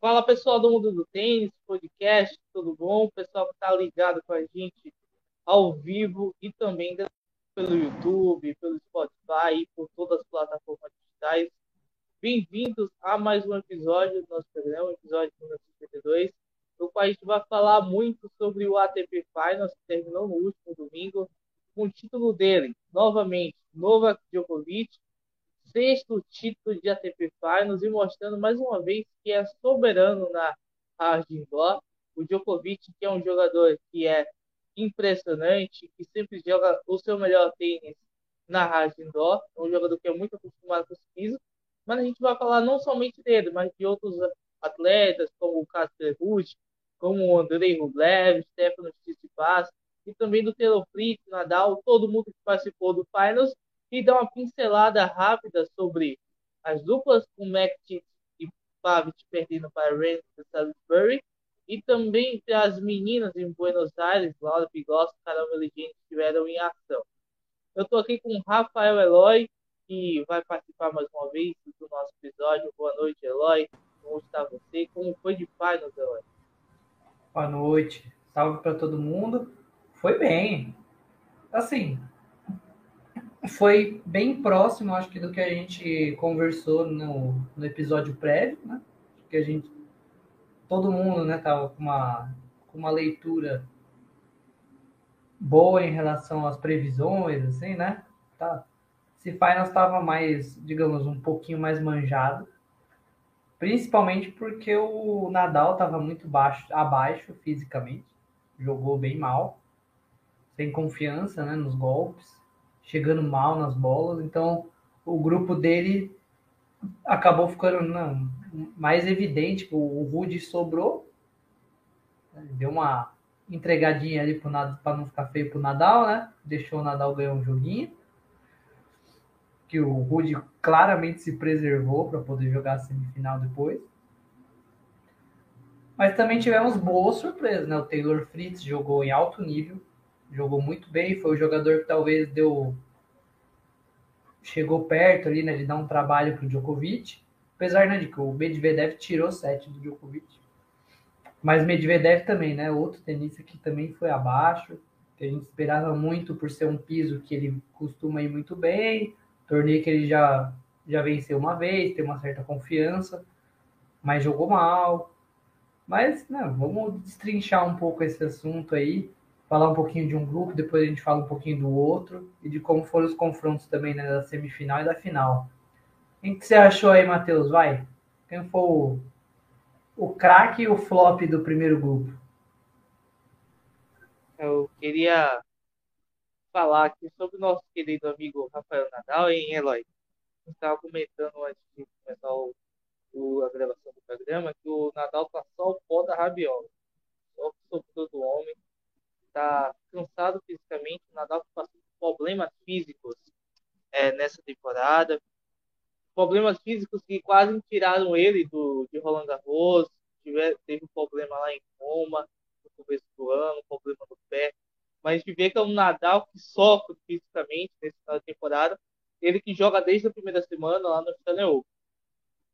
Fala pessoal do mundo do tênis, podcast, tudo bom? Pessoal que está ligado com a gente ao vivo e também pelo YouTube, pelo Spotify e por todas as plataformas digitais. Bem-vindos a mais um episódio do nosso programa, episódio número 52, no qual a gente vai falar muito sobre o ATP Finals, que terminou no último domingo, com o título dele, novamente, Novak Djokovic, sexto título de ATP Finals e mostrando mais uma vez que é soberano na hard indoor. O Djokovic, que é um jogador que é impressionante, que sempre joga o seu melhor tênis na hard indoor, é um jogador que é muito acostumado com esse piso, mas a gente vai falar não somente dele, mas de outros atletas, como o Casper Ruud, como o Andrei Rublev, Stefano Tsitsipas, e também do Taylor Fritz, Nadal, todo mundo que participou do Finals, e dar uma pincelada rápida sobre as duplas com Mektic e Pavic perdendo para Rennes e Salisbury, e também as meninas em Buenos Aires, Laura Pigossi e Carol Meligeni estiveram em ação. Eu estou aqui com Rafael Eloy, que vai participar mais uma vez do nosso episódio. Boa noite, Eloy. Como está você? Como foi de Finals, Eloy? Boa noite. Salve para todo mundo. Foi bem. Assim, foi bem próximo, acho que, do que a gente conversou no, no episódio prévio, né? Que a gente, todo mundo, né, tava com uma, com uma leitura boa em relação às previsões, assim, né? Tá. Se Finals estava mais, digamos, um pouquinho mais manjado, principalmente porque o Nadal estava muito baixo, abaixo fisicamente, jogou bem mal, sem confiança, né, nos golpes chegando mal nas bolas, então o grupo dele acabou ficando não, mais evidente que o Rude sobrou, né, deu uma entregadinha ali para não ficar feio pro Nadal, né? Deixou o Nadal ganhar um joguinho. Que o Rude claramente se preservou para poder jogar a semifinal depois. Mas também tivemos boas surpresas, né? O Taylor Fritz jogou em alto nível, jogou muito bem, foi o jogador que talvez deu chegou perto ali, né, de dar um trabalho para o Djokovic, apesar né, de que o Medvedev tirou sete do Djokovic, mas Medvedev também, né, outro tenista que também foi abaixo, que a gente esperava muito por ser um piso que ele costuma ir muito bem, torneio que ele já já venceu uma vez, tem uma certa confiança, mas jogou mal. Mas, não, vamos destrinchar um pouco esse assunto aí falar um pouquinho de um grupo, depois a gente fala um pouquinho do outro e de como foram os confrontos também né, da semifinal e da final. O que você achou aí, Matheus? Vai. Quem foi o, o craque e o flop do primeiro grupo? Eu queria falar aqui sobre o nosso querido amigo Rafael Nadal, hein, Eloy? Eu estava comentando antes de começar o, o, a gravação do programa que o Nadal tá só o pó da rabiola. Só o sobrou do homem está cansado fisicamente. O Nadal passou problemas físicos é, nessa temporada. Problemas físicos que quase tiraram ele do, de Roland Garros. Tiver, teve um problema lá em Roma no começo do ano, problema no pé. Mas a gente vê que é um Nadal que sofre fisicamente nessa temporada. Ele que joga desde a primeira semana lá no Stanley Open.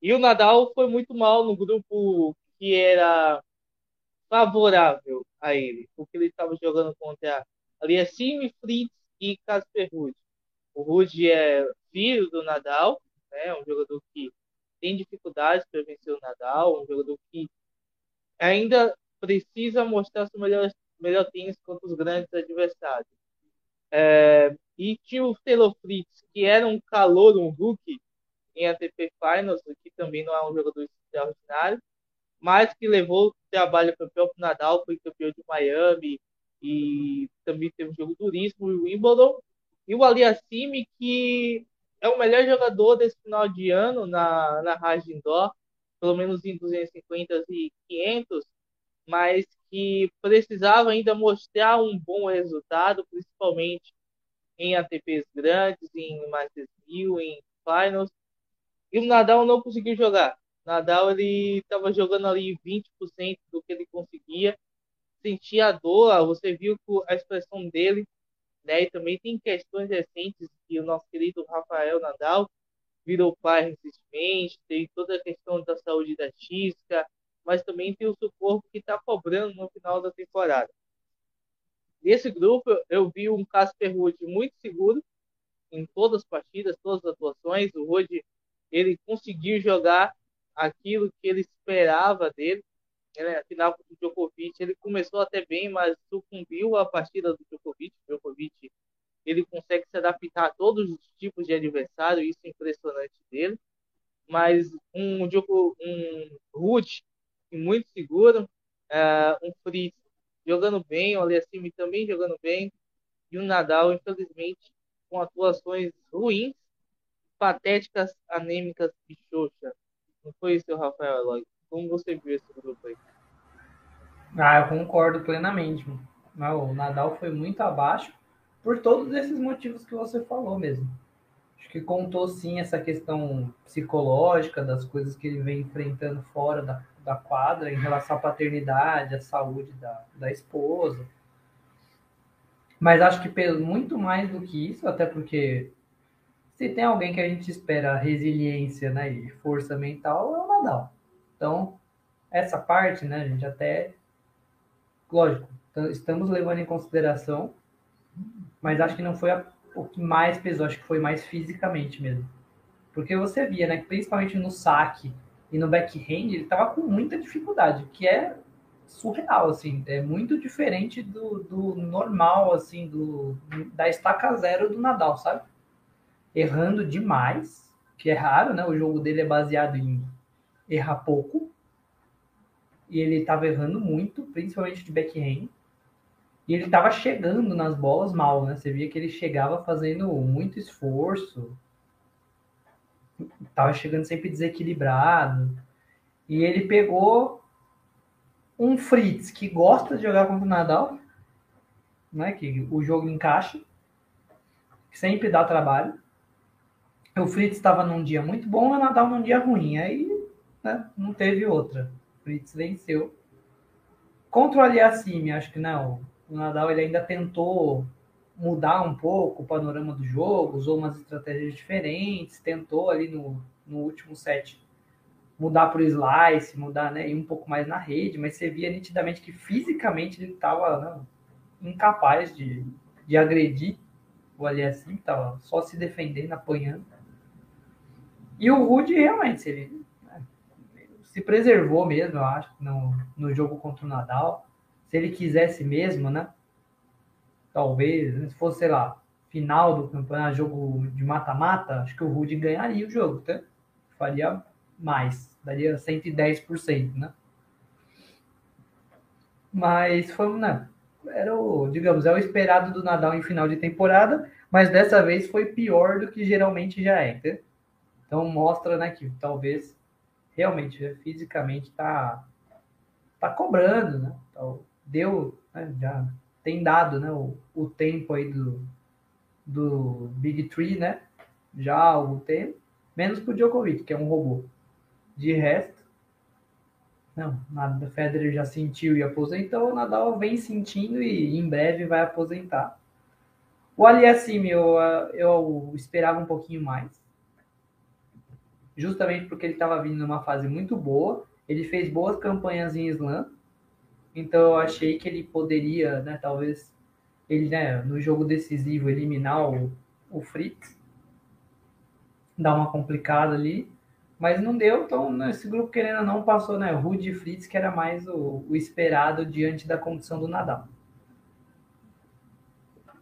E o Nadal foi muito mal no grupo que era favorável a ele, porque ele estava jogando contra Aliassime, Fritz e Casper Ruud. O Ruud é filho do Nadal, né, um jogador que tem dificuldades para vencer o Nadal, um jogador que ainda precisa mostrar seu melhor, melhor tênis contra os grandes adversários. É, e tinha o Taylor Fritz, que era um calor, um rookie em ATP Finals, que também não é um jogador extraordinário, mas que levou trabalho para o Nadal, foi campeão de Miami e também teve um jogo duríssimo, o Wimbledon. E o Aliassime, que é o melhor jogador desse final de ano na, na Raj Indoor, pelo menos em 250 e 500, mas que precisava ainda mostrar um bom resultado, principalmente em ATPs grandes, em Masters 1000, em Finals. E o Nadal não conseguiu jogar. Nadal ele estava jogando ali 20% do que ele conseguia, sentia a dor, você viu a expressão dele, né? E também tem questões recentes que o nosso querido Rafael Nadal virou pai recentemente, tem toda a questão da saúde da Tisca, mas também tem o seu corpo que está cobrando no final da temporada. Nesse grupo, eu vi um Casper Ruud muito seguro em todas as partidas, todas as atuações. O Ruud, ele conseguiu jogar aquilo que ele esperava dele. Ele, afinal, com o Djokovic, ele começou até bem, mas sucumbiu a partida do Djokovic. O Djokovic, ele consegue se adaptar a todos os tipos de adversário, isso é impressionante dele. Mas um, um Ruud muito seguro, uh, um Fritz jogando bem, o Alessimi também jogando bem, e o Nadal, infelizmente, com atuações ruins, patéticas, anêmicas e xoxa. Não foi isso, Rafael Eloy? Como você viu esse grupo aí? Ah, eu concordo plenamente. O Nadal foi muito abaixo por todos esses motivos que você falou mesmo. Acho que contou sim essa questão psicológica das coisas que ele vem enfrentando fora da, da quadra em relação à paternidade, à saúde da, da esposa. Mas acho que muito mais do que isso, até porque se tem alguém que a gente espera resiliência né, e força mental, é o Nadal. Então, essa parte, né, a gente até. Lógico, estamos levando em consideração, mas acho que não foi a, o que mais pesou, acho que foi mais fisicamente mesmo. Porque você via, né, principalmente no saque e no backhand ele tava com muita dificuldade, que é surreal, assim, é muito diferente do, do normal, assim, do, da estaca zero do Nadal, sabe? Errando demais, que é raro, né? O jogo dele é baseado em errar pouco, e ele tava errando muito, principalmente de backhand, e ele tava chegando nas bolas mal, né? Você via que ele chegava fazendo muito esforço, Tava chegando sempre desequilibrado. E ele pegou um Fritz que gosta de jogar contra o Nadal, né? Que o jogo encaixa, sempre dá trabalho. O Fritz estava num dia muito bom, o Nadal num dia ruim. Aí né, não teve outra. O Fritz venceu. Contra o Aliassime, acho que não. O Nadal ele ainda tentou mudar um pouco o panorama do jogo, usou umas estratégias diferentes, tentou ali no, no último set mudar para o slice, mudar, né, ir um pouco mais na rede, mas você via nitidamente que fisicamente ele estava né, incapaz de, de agredir o Aliassim, estava só se defendendo, apanhando. E o Rude realmente, ele né, se preservou mesmo, eu acho, no, no jogo contra o Nadal. Se ele quisesse mesmo, né, talvez, se fosse, sei lá, final do campeonato, jogo de mata-mata, acho que o Rude ganharia o jogo, tá? Faria mais, daria 110%, né? Mas foi, né? Era o, digamos, é o esperado do Nadal em final de temporada, mas dessa vez foi pior do que geralmente já é, tá? Então mostra, né, que talvez realmente fisicamente tá tá cobrando, né? Então, deu, né, já tem dado né, o, o tempo aí do, do Big Three, né? Já há algum tempo. Menos pro Djokovic, que é um robô. De resto, não, nada. Federer já sentiu e aposentou. O Nadal vem sentindo e em breve vai aposentar. O Aliassime eu, eu esperava um pouquinho mais. Justamente porque ele estava vindo numa fase muito boa. Ele fez boas campanhas em Slam. Então eu achei que ele poderia, né, talvez ele, né, no jogo decisivo eliminar o, o Fritz, dar uma complicada ali, mas não deu, então esse grupo querendo ou não passou, né, Rude e Fritz, que era mais o, o esperado diante da condição do Nadal.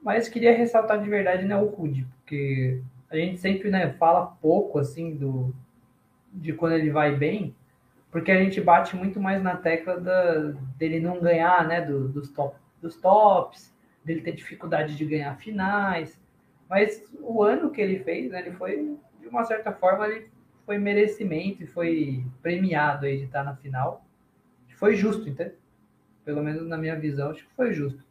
Mas queria ressaltar de verdade, né, o Rude, porque a gente sempre, né, fala pouco, assim, do, de quando ele vai bem, porque a gente bate muito mais na tecla da, dele não ganhar, né, do, dos, top, dos tops, dele ter dificuldade de ganhar finais, mas o ano que ele fez, né, ele foi, de uma certa forma, ele foi merecimento e foi premiado aí de estar na final. Foi justo, entendeu? Pelo menos na minha visão, acho que foi justo.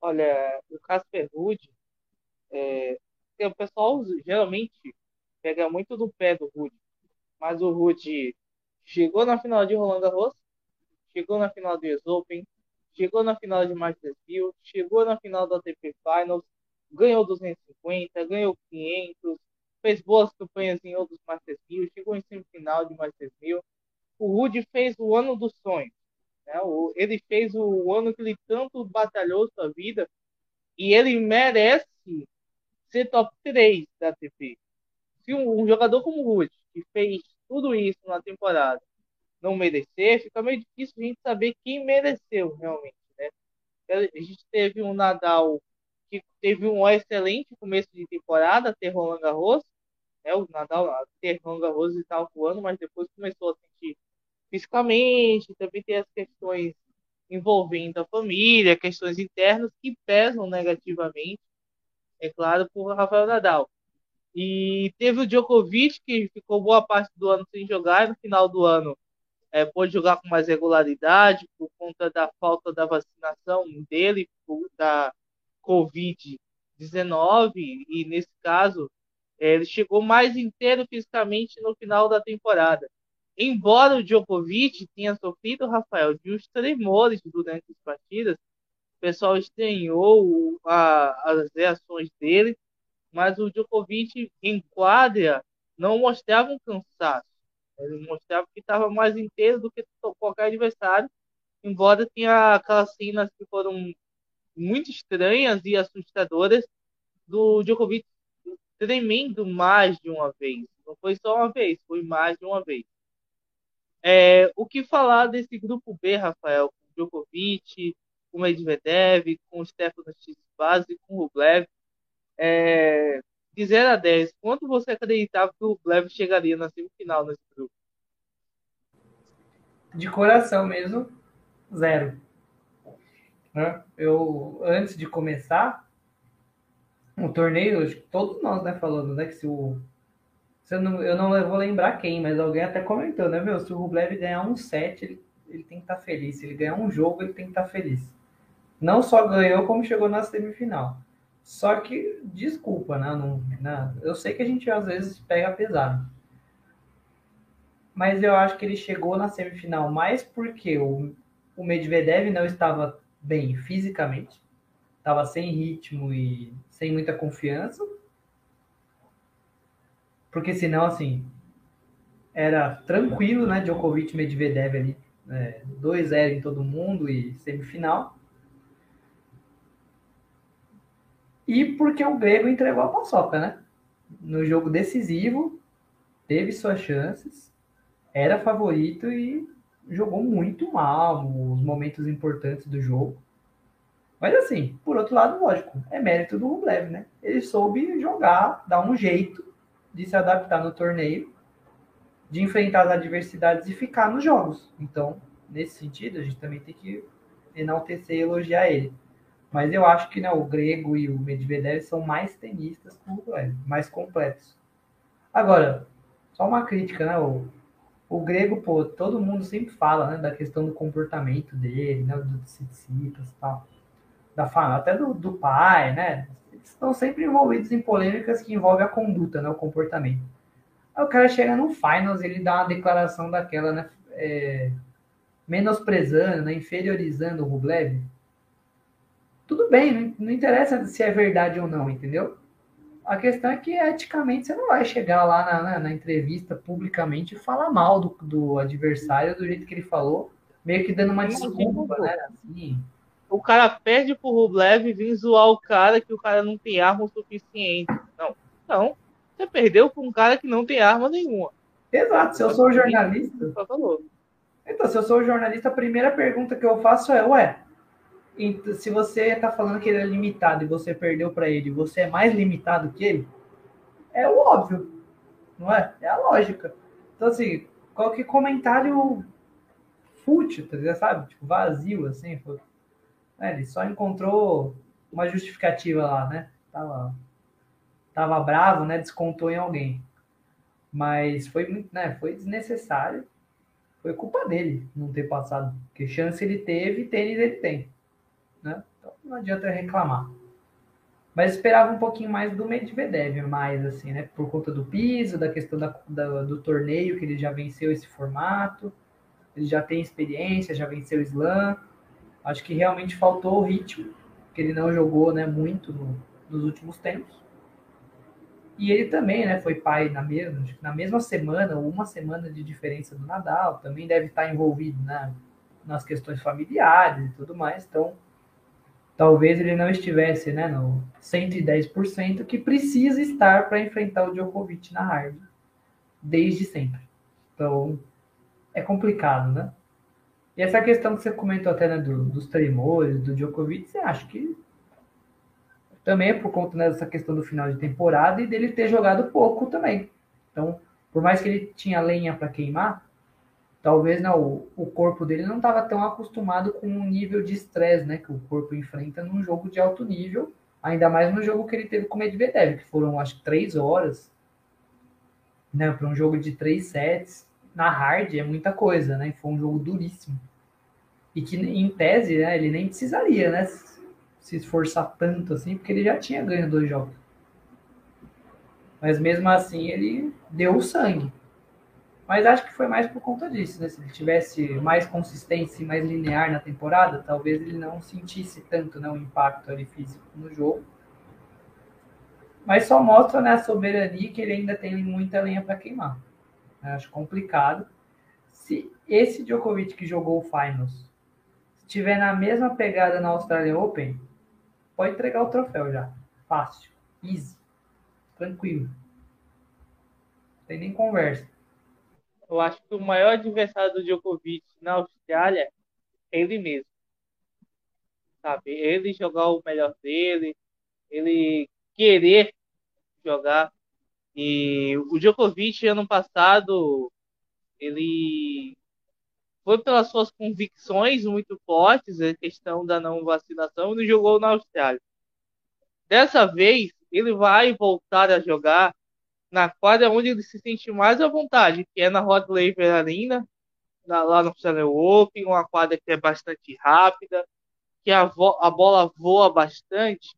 Olha, o Casper Ruud, é, o pessoal geralmente pega muito do pé do Ruud, mas o Rude chegou na final de Roland Garros, chegou na final do US Open, chegou na final de Masters 1000, chegou na final da ATP Finals, ganhou 250, ganhou 500, fez boas campanhas em outros Masters 1000, chegou em semifinal de Masters 1000. o Rudy fez o ano dos sonhos. Né? Ele fez o ano que ele tanto batalhou sua vida e ele merece ser top 3 da ATP. Se um, um jogador como o Rudy, que fez tudo isso na temporada, não merecer, fica meio difícil a gente saber quem mereceu realmente. Né? A gente teve um Nadal que teve um excelente começo de temporada, ter Roland Garros, né? o Nadal ter Roland Garros e tal voando, mas depois começou a sentir fisicamente, também tem as questões envolvendo a família, questões internas que pesam negativamente, é claro, por Rafael Nadal. E teve o Djokovic, que ficou boa parte do ano sem jogar, e no final do ano é, pôde jogar com mais regularidade por conta da falta da vacinação dele, da Covid-19, e nesse caso é, ele chegou mais inteiro fisicamente no final da temporada. Embora o Djokovic tenha sofrido, Rafael, de uns tremores durante as partidas, o pessoal estranhou a, as reações dele, mas o Djokovic em quadra não mostrava um cansaço. Ele mostrava que estava mais inteiro do que qualquer adversário, embora tenha aquelas cenas que foram muito estranhas e assustadoras do Djokovic tremendo mais de uma vez. Não foi só uma vez, foi mais de uma vez. É, o que falar desse grupo B, Rafael? Com Djokovic, com Medvedev, com Stefano Tsitsipas e com Rublev. É, de 0 a 10, quanto você acreditava que o Rublev chegaria na semifinal nesse grupo? De coração mesmo, zero. Né? Eu, antes de começar o torneio, todos nós, né, falando, né, que se o eu não, eu não vou lembrar quem, mas alguém até comentou, né, meu? Se o Rublev ganhar um set, ele, ele tem que estar tá feliz. Se ele ganhar um jogo, ele tem que estar tá feliz. Não só ganhou, como chegou na semifinal. Só que, desculpa, né? Não, não, eu sei que a gente às vezes pega pesado. Mas eu acho que ele chegou na semifinal mais porque o, o Medvedev não estava bem fisicamente, estava sem ritmo e sem muita confiança porque senão, assim, era tranquilo, né? Djokovic Medvedev ali, é, 2-0 em todo mundo e semifinal. E porque o Grego entregou a paçoca, né? No jogo decisivo, teve suas chances, era favorito e jogou muito mal nos momentos importantes do jogo. Mas assim, por outro lado, lógico, é mérito do Rublev, né? Ele soube jogar, dar um jeito de se adaptar no torneio, de enfrentar as adversidades e ficar nos jogos. Então, nesse sentido, a gente também tem que enaltecer e elogiar ele. Mas eu acho que né, o Grego e o Medvedev são mais tenistas Rublev, mais completos. Agora, só uma crítica, né? O, o Grego, pô, todo mundo sempre fala né, da questão do comportamento dele, né, do Tsitsipas e tal. Da, até do, do pai, né? estão sempre envolvidos em polêmicas que envolvem a conduta, né, o comportamento. Aí o cara chega no finals, ele dá uma declaração daquela, né, é, menosprezando, né, inferiorizando o Rublev. Tudo bem, não, não interessa se é verdade ou não, entendeu? A questão é que eticamente você não vai chegar lá na, na, na entrevista publicamente e falar mal do, do adversário do jeito que ele falou, meio que dando uma desculpa, né? Assim, o cara perde pro Rublev e vem zoar o cara que o cara não tem arma o suficiente. Não, não. Você perdeu com um cara que não tem arma nenhuma. Exato, se eu sou jornalista. Então, se eu sou jornalista, a primeira pergunta que eu faço é, ué, se você está falando que ele é limitado e você perdeu para ele, você é mais limitado que ele? É o óbvio, não é? É a lógica. Então, assim, qualquer comentário fútil, tá sabe? Tipo, vazio, assim, é, ele só encontrou uma justificativa lá, né? Tava, tava bravo, né? Descontou em alguém. Mas foi muito, né? Foi desnecessário. Foi culpa dele não ter passado. Porque chance ele teve, tênis ele tem. Né? Então não adianta reclamar. Mas esperava um pouquinho mais do Medvedev, mais assim, né? Por conta do piso, da questão da, da, do torneio, que ele já venceu esse formato. Ele já tem experiência, já venceu o Slam. Acho que realmente faltou o ritmo, que ele não jogou né, muito no, nos últimos tempos. E ele também, né, foi pai na mesma, na mesma semana, ou uma semana de diferença do Nadal, também deve estar envolvido né, nas questões familiares e tudo mais, então talvez ele não estivesse né, no 110% que precisa estar para enfrentar o Djokovic na hard, desde sempre. Então, é complicado, né? E essa questão que você comentou até né, do, dos tremores, do Djokovic, você acha que também é por conta né, dessa questão do final de temporada e dele ter jogado pouco também. Então, por mais que ele tinha lenha para queimar, talvez não, né, o, corpo dele não estava tão acostumado com o nível de estresse né, que o corpo enfrenta num jogo de alto nível, ainda mais no jogo que ele teve com o Medvedev, que foram acho que três horas, né, para um jogo de três sets, na hard é muita coisa, né, foi um jogo duríssimo. E que em tese né, ele nem precisaria, né, se esforçar tanto assim, porque ele já tinha ganho dois jogos. Mas mesmo assim ele deu o sangue. Mas acho que foi mais por conta disso, né? Se ele tivesse mais consistência e mais linear na temporada, talvez ele não sentisse tanto né, o impacto ali físico no jogo. Mas só mostra né, a soberania que ele ainda tem muita lenha para queimar. Eu acho complicado. Se esse Djokovic que jogou o Finals estiver na mesma pegada na Australian Open, pode entregar o troféu já. Fácil. Easy. Tranquilo. Não tem nem conversa. Eu acho que o maior adversário do Djokovic na Austrália é ele mesmo. Sabe? Ele jogar o melhor dele, ele querer jogar. E o Djokovic, ano passado, ele foi pelas suas convicções muito fortes, a questão da não vacinação, e jogou na Austrália. Dessa vez, ele vai voltar a jogar na quadra onde ele se sente mais à vontade, que é na Rod Laver Arena, na, lá no Australian Open, uma quadra que é bastante rápida, que a, a bola voa bastante.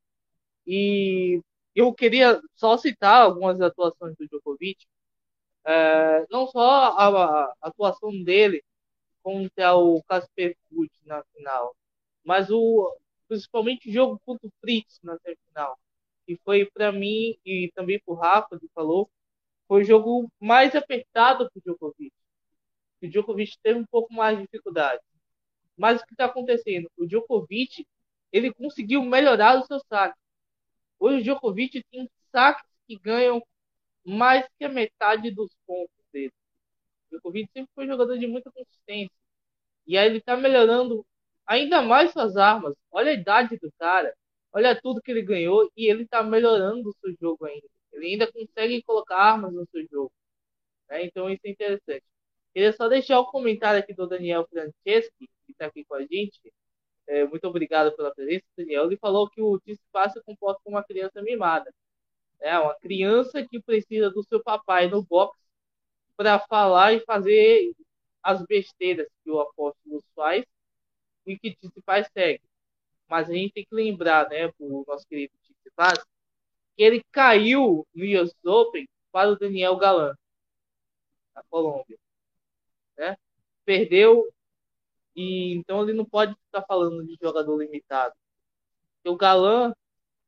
E eu queria só citar algumas atuações do Djokovic, é, não só a, a atuação dele contra o Casper Ruud na final. Mas o principalmente o jogo contra o Fritz na semifinal. E foi para mim e também para o Rafa, que falou, foi o jogo mais apertado para o Djokovic. O Djokovic teve um pouco mais de dificuldade. Mas o que está acontecendo? O Djokovic ele conseguiu melhorar o seu saque. Hoje o Djokovic tem saques que ganham mais que a metade dos pontos dele. O Djokovic sempre foi um jogador de muita consistência. E aí ele está melhorando ainda mais suas armas. Olha a idade do cara. Olha tudo que ele ganhou e ele está melhorando o seu jogo ainda. Ele ainda consegue colocar armas no seu jogo. Né? Então isso é interessante. Queria só deixar o um comentário aqui do Daniel Franceschi, que está aqui com a gente. É, muito obrigado pela presença, Daniel. Ele falou que o Tispa se comporta como uma criança mimada. É uma criança que precisa do seu papai no box para falar e fazer as besteiras que o apóstolo faz e que Tsitsipas segue. Mas a gente tem que lembrar, né, o nosso querido Tsitsipas, que ele caiu no US Open para o Daniel Galan, na Colômbia. Né? Perdeu e então ele não pode ficar falando de jogador limitado. o Galan,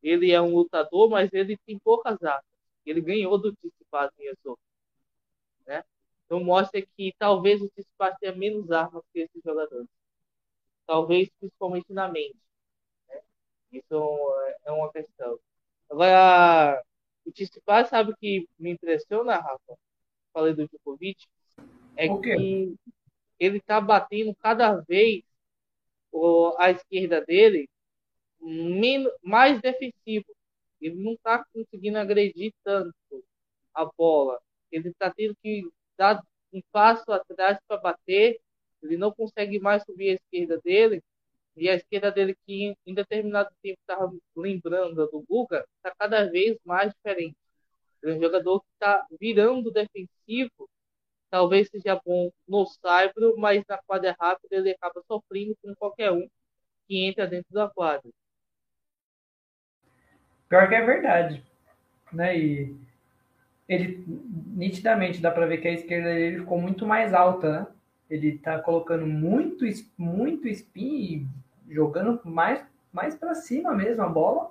ele é um lutador, mas ele tem poucas armas. Ele ganhou do Tsitsipas no US Open. Né? Então mostra que talvez o Tsitsipas tenha menos armas que esses jogadores. Talvez principalmente na mente. Isso é uma questão. Agora, o Tsitsipas sabe o que me impressiona, Rafa? Falei do Djokovic. É que ele está batendo cada vez a esquerda dele menos, mais defensivo. Ele não está conseguindo agredir tanto a bola. Ele está tendo que dá um passo atrás para bater, ele não consegue mais subir a esquerda dele, e a esquerda dele, que em determinado tempo estava lembrando do Guga, está cada vez mais diferente. Ele é um jogador que está virando defensivo, talvez seja bom no saibro, mas na quadra rápida ele acaba sofrendo com qualquer um que entra dentro da quadra. Pior que é verdade. Né? E ele nitidamente dá para ver que a esquerda dele ficou muito mais alta, né? Ele tá colocando muito muito spin e jogando mais mais para cima mesmo a bola.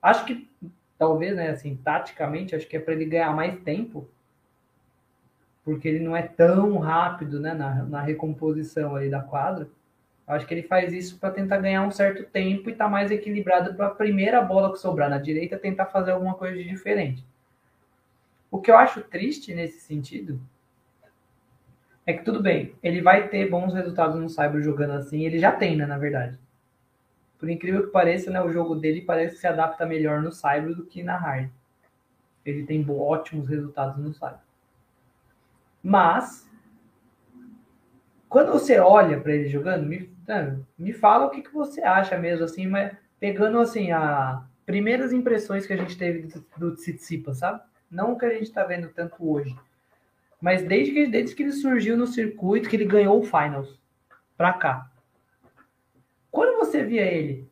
Acho que talvez, né, assim, taticamente, acho que é para ele ganhar mais tempo, porque ele não é tão rápido, né, na, na recomposição ali da quadra. Acho que ele faz isso para tentar ganhar um certo tempo e tá mais equilibrado para a primeira bola que sobrar na direita tentar fazer alguma coisa de diferente. O que eu acho triste nesse sentido é que tudo bem, ele vai ter bons resultados no Cyber jogando assim, ele já tem, né, na verdade. Por incrível que pareça, né, o jogo dele parece que se adapta melhor no Cyber do que na Hard. Ele tem ótimos resultados no Cyber. Mas, quando você olha para ele jogando, me, né, me fala o que, que você acha mesmo, assim, mas pegando assim a primeiras impressões que a gente teve do, do Tsitsipa, sabe? Não o que a gente está vendo tanto hoje. Mas desde que, desde que ele surgiu no circuito, que ele ganhou o Finals, pra cá. Quando você via ele,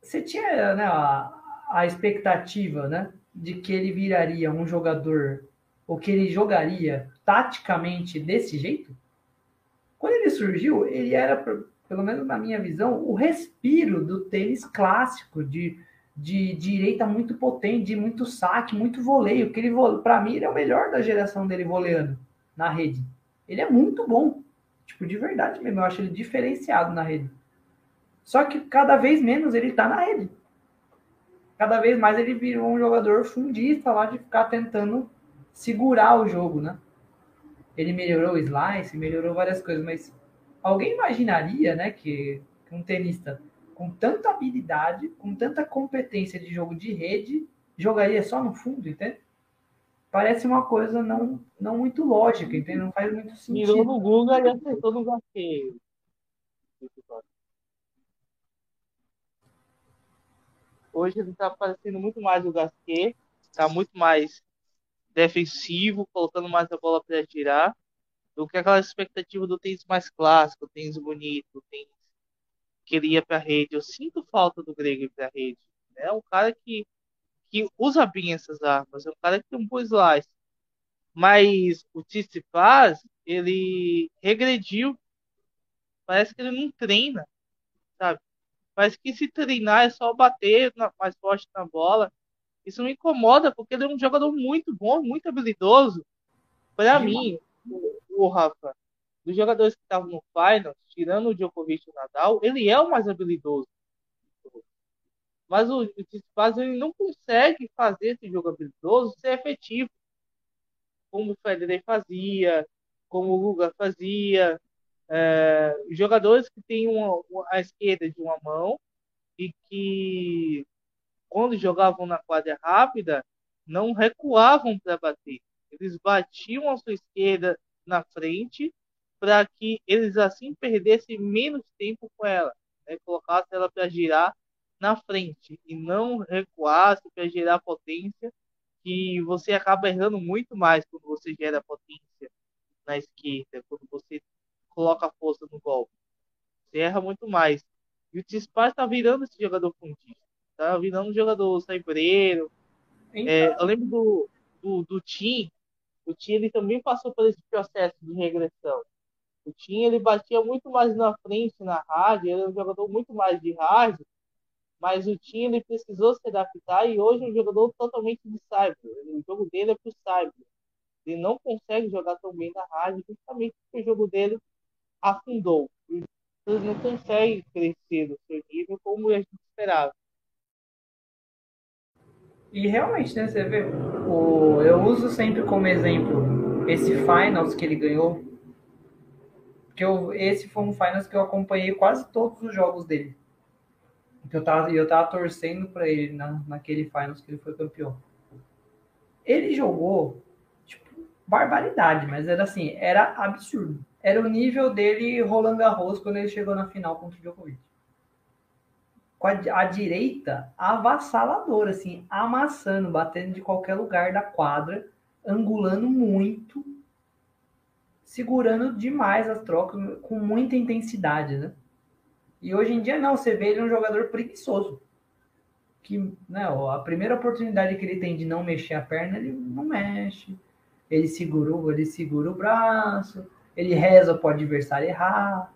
você tinha né, a, a expectativa né, de que ele viraria um jogador, ou que ele jogaria taticamente desse jeito? Quando ele surgiu, ele era, pelo menos na minha visão, o respiro do tênis clássico, de, de direita muito potente, de muito saque, muito voleio. Que ele, para mim, ele é o melhor da geração dele voleando na rede. Ele é muito bom, tipo de verdade mesmo. Eu acho ele diferenciado na rede. Só que cada vez menos ele está na rede. Cada vez mais ele virou um jogador fundista lá de ficar tentando segurar o jogo, né? Ele melhorou o slice, melhorou várias coisas, mas alguém imaginaria, né, que um tenista com tanta habilidade, com tanta competência de jogo de rede, jogaria só no fundo, entende? Parece uma coisa não, não muito lógica, entende? Não faz muito sentido. Mirou no Google e acertou no gasteio. Hoje ele está parecendo muito mais o Gasquet, está muito mais defensivo, colocando mais a bola para girar, do que aquela expectativa do tênis mais clássico, tênis bonito, tênis que ele ia para a rede. Eu sinto falta do Greg para a rede. É um cara que, que usa bem essas armas, é um cara que tem um bom slice. Mas o Tsitsipas, ele regrediu. Parece que ele não treina, sabe? Mas que se treinar é só bater na, mais forte na bola. Isso me incomoda, porque ele é um jogador muito bom, muito habilidoso. Para mim, o, o, Rafa, dos jogadores que estavam no final, tirando o Djokovic e o Nadal, ele é o mais habilidoso. Mas o, Tsitsipas, ele não consegue fazer esse jogo habilidoso ser efetivo. Como o Federer fazia, como o Guga fazia, é, jogadores que têm uma, uma, a esquerda de uma mão e que, quando jogavam na quadra rápida, não recuavam para bater. Eles batiam a sua esquerda na frente para que eles assim perdessem menos tempo com ela, né? colocassem ela para girar na frente e não recuasse para gerar potência, que você acaba errando muito mais quando você gera potência na esquerda, quando você coloca força no golpe. Você erra muito mais. E o Tsitsipas está virando esse jogador fundista. Tá virando um jogador saibreiro. Então... É, eu lembro do, do, do Tim. O Tim ele também passou por esse processo de regressão. O Tim ele batia muito mais na frente na rádio, ele era um jogador muito mais de rádio, mas o Tim ele precisou se adaptar e hoje é um jogador totalmente de cyber. O jogo dele é pro cyber. Ele não consegue jogar tão bem na rádio, justamente porque o jogo dele afundou. Ele não consegue crescer no seu nível como a gente esperava. E realmente, né, você vê, o, eu uso sempre como exemplo esse Finals que ele ganhou, porque eu, esse foi um Finals que eu acompanhei quase todos os jogos dele. Então eu tava, eu tava torcendo para ele na, naquele Finals que ele foi campeão. Ele jogou, tipo, barbaridade, mas era assim, era absurdo era o nível dele Roland Garros quando ele chegou na final contra o Djokovic. Com a, a direita avassaladora, assim, amassando, batendo de qualquer lugar da quadra, angulando muito, segurando demais as trocas, com muita intensidade, né? E hoje em dia não, você vê ele um jogador preguiçoso. Que, né, a primeira oportunidade que ele tem de não mexer a perna, ele não mexe. Ele segurou, ele segura o braço ele reza para o adversário errar.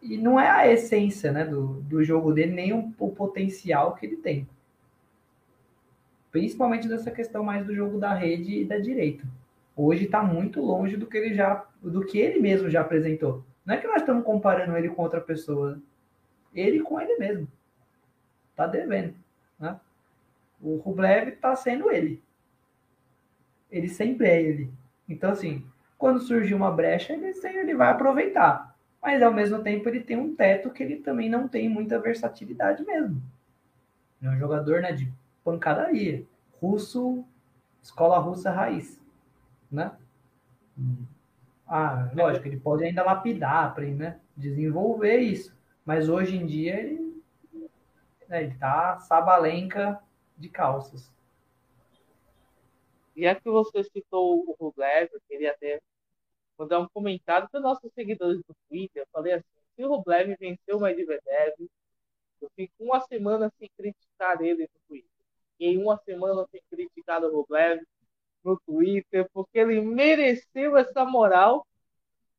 E não é a essência né, do, do jogo dele, nem o, o potencial que ele tem. Principalmente dessa questão mais do jogo da rede e da direita. Hoje está muito longe do que ele já, do que ele mesmo já apresentou. Não é que nós estamos comparando ele com outra pessoa, ele com ele mesmo. Tá devendo, né? O Rublev está sendo ele. Ele sempre é ele. Então, assim, quando surgir uma brecha, ele, ele vai aproveitar. Mas, ao mesmo tempo, ele tem um teto que ele também não tem muita versatilidade mesmo. É um jogador né, de pancadaria. Russo, escola russa raiz. Né? Ah, lógico, ele pode ainda lapidar né, desenvolver isso. Mas hoje em dia ele, né, tá sabalenca de calças. E é que você citou o Rublev, eu queria até mandar um comentário para os nossos seguidores do Twitter. Eu falei assim, se o Rublev venceu o Medvedev, eu fico uma semana sem criticar ele no Twitter. E em uma semana sem criticar o Rublev no Twitter, porque ele mereceu essa moral,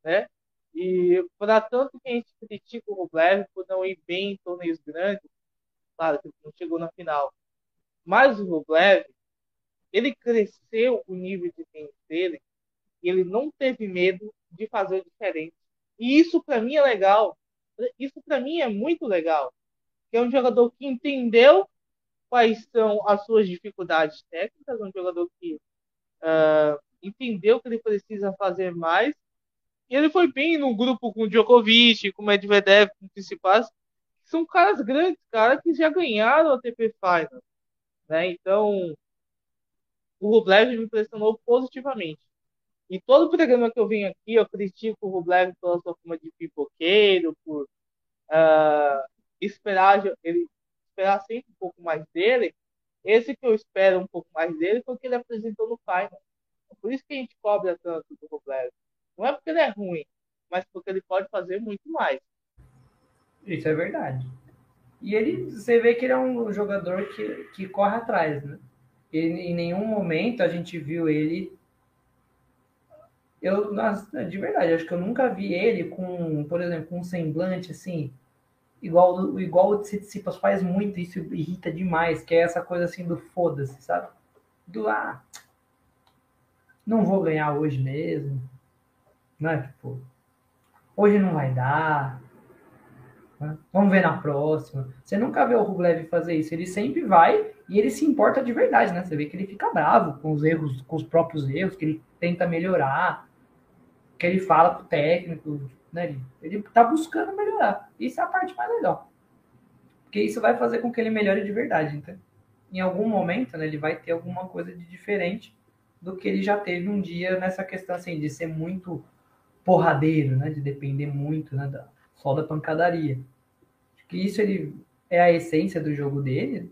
né? E para tanto que a gente critica o Rublev por não ir bem em torneios grandes, claro que não chegou na final, mas o Rublev, ele cresceu o nível de tênis dele e ele não teve medo de fazer diferente. E isso para mim é legal. Isso para mim é muito legal. Que é um jogador que entendeu quais são as suas dificuldades técnicas, um jogador que uh, entendeu que ele precisa fazer mais. E ele foi bem no grupo com o Djokovic, com o Medvedev, com o Tsitsipas, que são caras grandes, caras que já ganharam a ATP Final. Né? Então, o Rublev me impressionou positivamente. E todo programa que eu venho aqui, eu critico o Rublev pela sua forma de pipoqueiro, por uh, esperar ele esperar sempre um pouco mais dele. Esse que eu espero um pouco mais dele foi o que ele apresentou no Final. Por isso que a gente cobra tanto do Rublev. Não é porque ele é ruim, mas porque ele pode fazer muito mais. Isso é verdade. E ele, você vê que ele é um jogador que, que corre atrás, né? E em nenhum momento a gente viu ele. Eu, de verdade, acho que eu nunca vi ele com, por exemplo, com um semblante assim, igual, igual o Tsitsipas faz muito, isso irrita demais, que é essa coisa assim do foda-se, sabe? Do ah, não vou ganhar hoje mesmo, né? Tipo, hoje não vai dar, né? Vamos ver na próxima. Você nunca vê o Rublev fazer isso. Ele sempre vai e ele se importa de verdade, né? Você vê que ele fica bravo com os erros, com os próprios erros, que ele tenta melhorar, que ele fala pro técnico, né? Ele, ele tá buscando melhorar. Isso é a parte mais legal. Porque isso vai fazer com que ele melhore de verdade, então. Em algum momento, né, ele vai ter alguma coisa de diferente do que ele já teve um dia nessa questão assim de ser muito porradeiro, né, de depender muito, né, da, só da pancadaria. Acho que isso ele é a essência do jogo dele,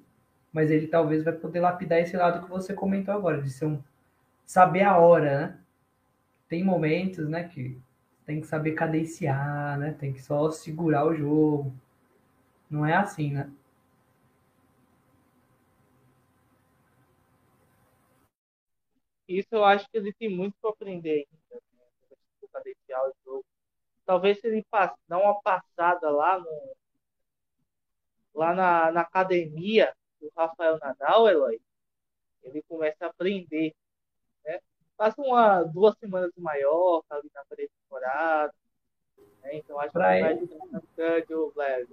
mas ele talvez vai poder lapidar esse lado que você comentou agora, de ser um saber a hora, né? Tem momentos, né, que tem que saber cadenciar, né? Tem que só segurar o jogo. Não é assim, né? Isso eu acho que ele tem muito para aprender ainda, né? cadenciar o jogo talvez se ele passe, dar uma passada lá no lá na, na academia do Rafael Nadal, Eloy, ele começa a aprender, né? Passa uma, duas semanas maior, tá ali na pré-temporada, né? Então acho pra que ele... vai ajudar bastante o Blair.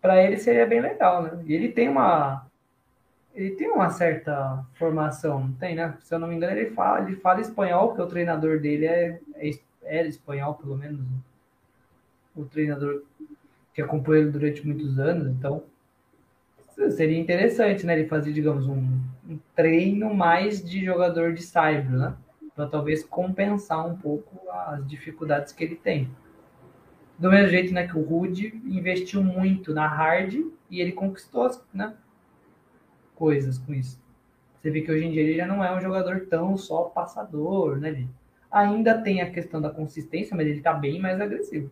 Para ele seria bem legal, né? E ele tem uma ele tem uma certa formação, não tem, né? Se eu não me engano, ele fala, ele fala espanhol, porque o treinador dele é, é era espanhol, pelo menos. Né? o treinador que acompanhou ele durante muitos anos, então seria interessante, né, ele fazer, digamos, um, um treino mais de jogador de saibro, né, para talvez compensar um pouco as dificuldades que ele tem. Do mesmo jeito, né, que o Rude investiu muito na hard e ele conquistou, né, coisas com isso. Você vê que hoje em dia ele já não é um jogador tão só passador, né, ele ainda tem a questão da consistência, mas ele está bem mais agressivo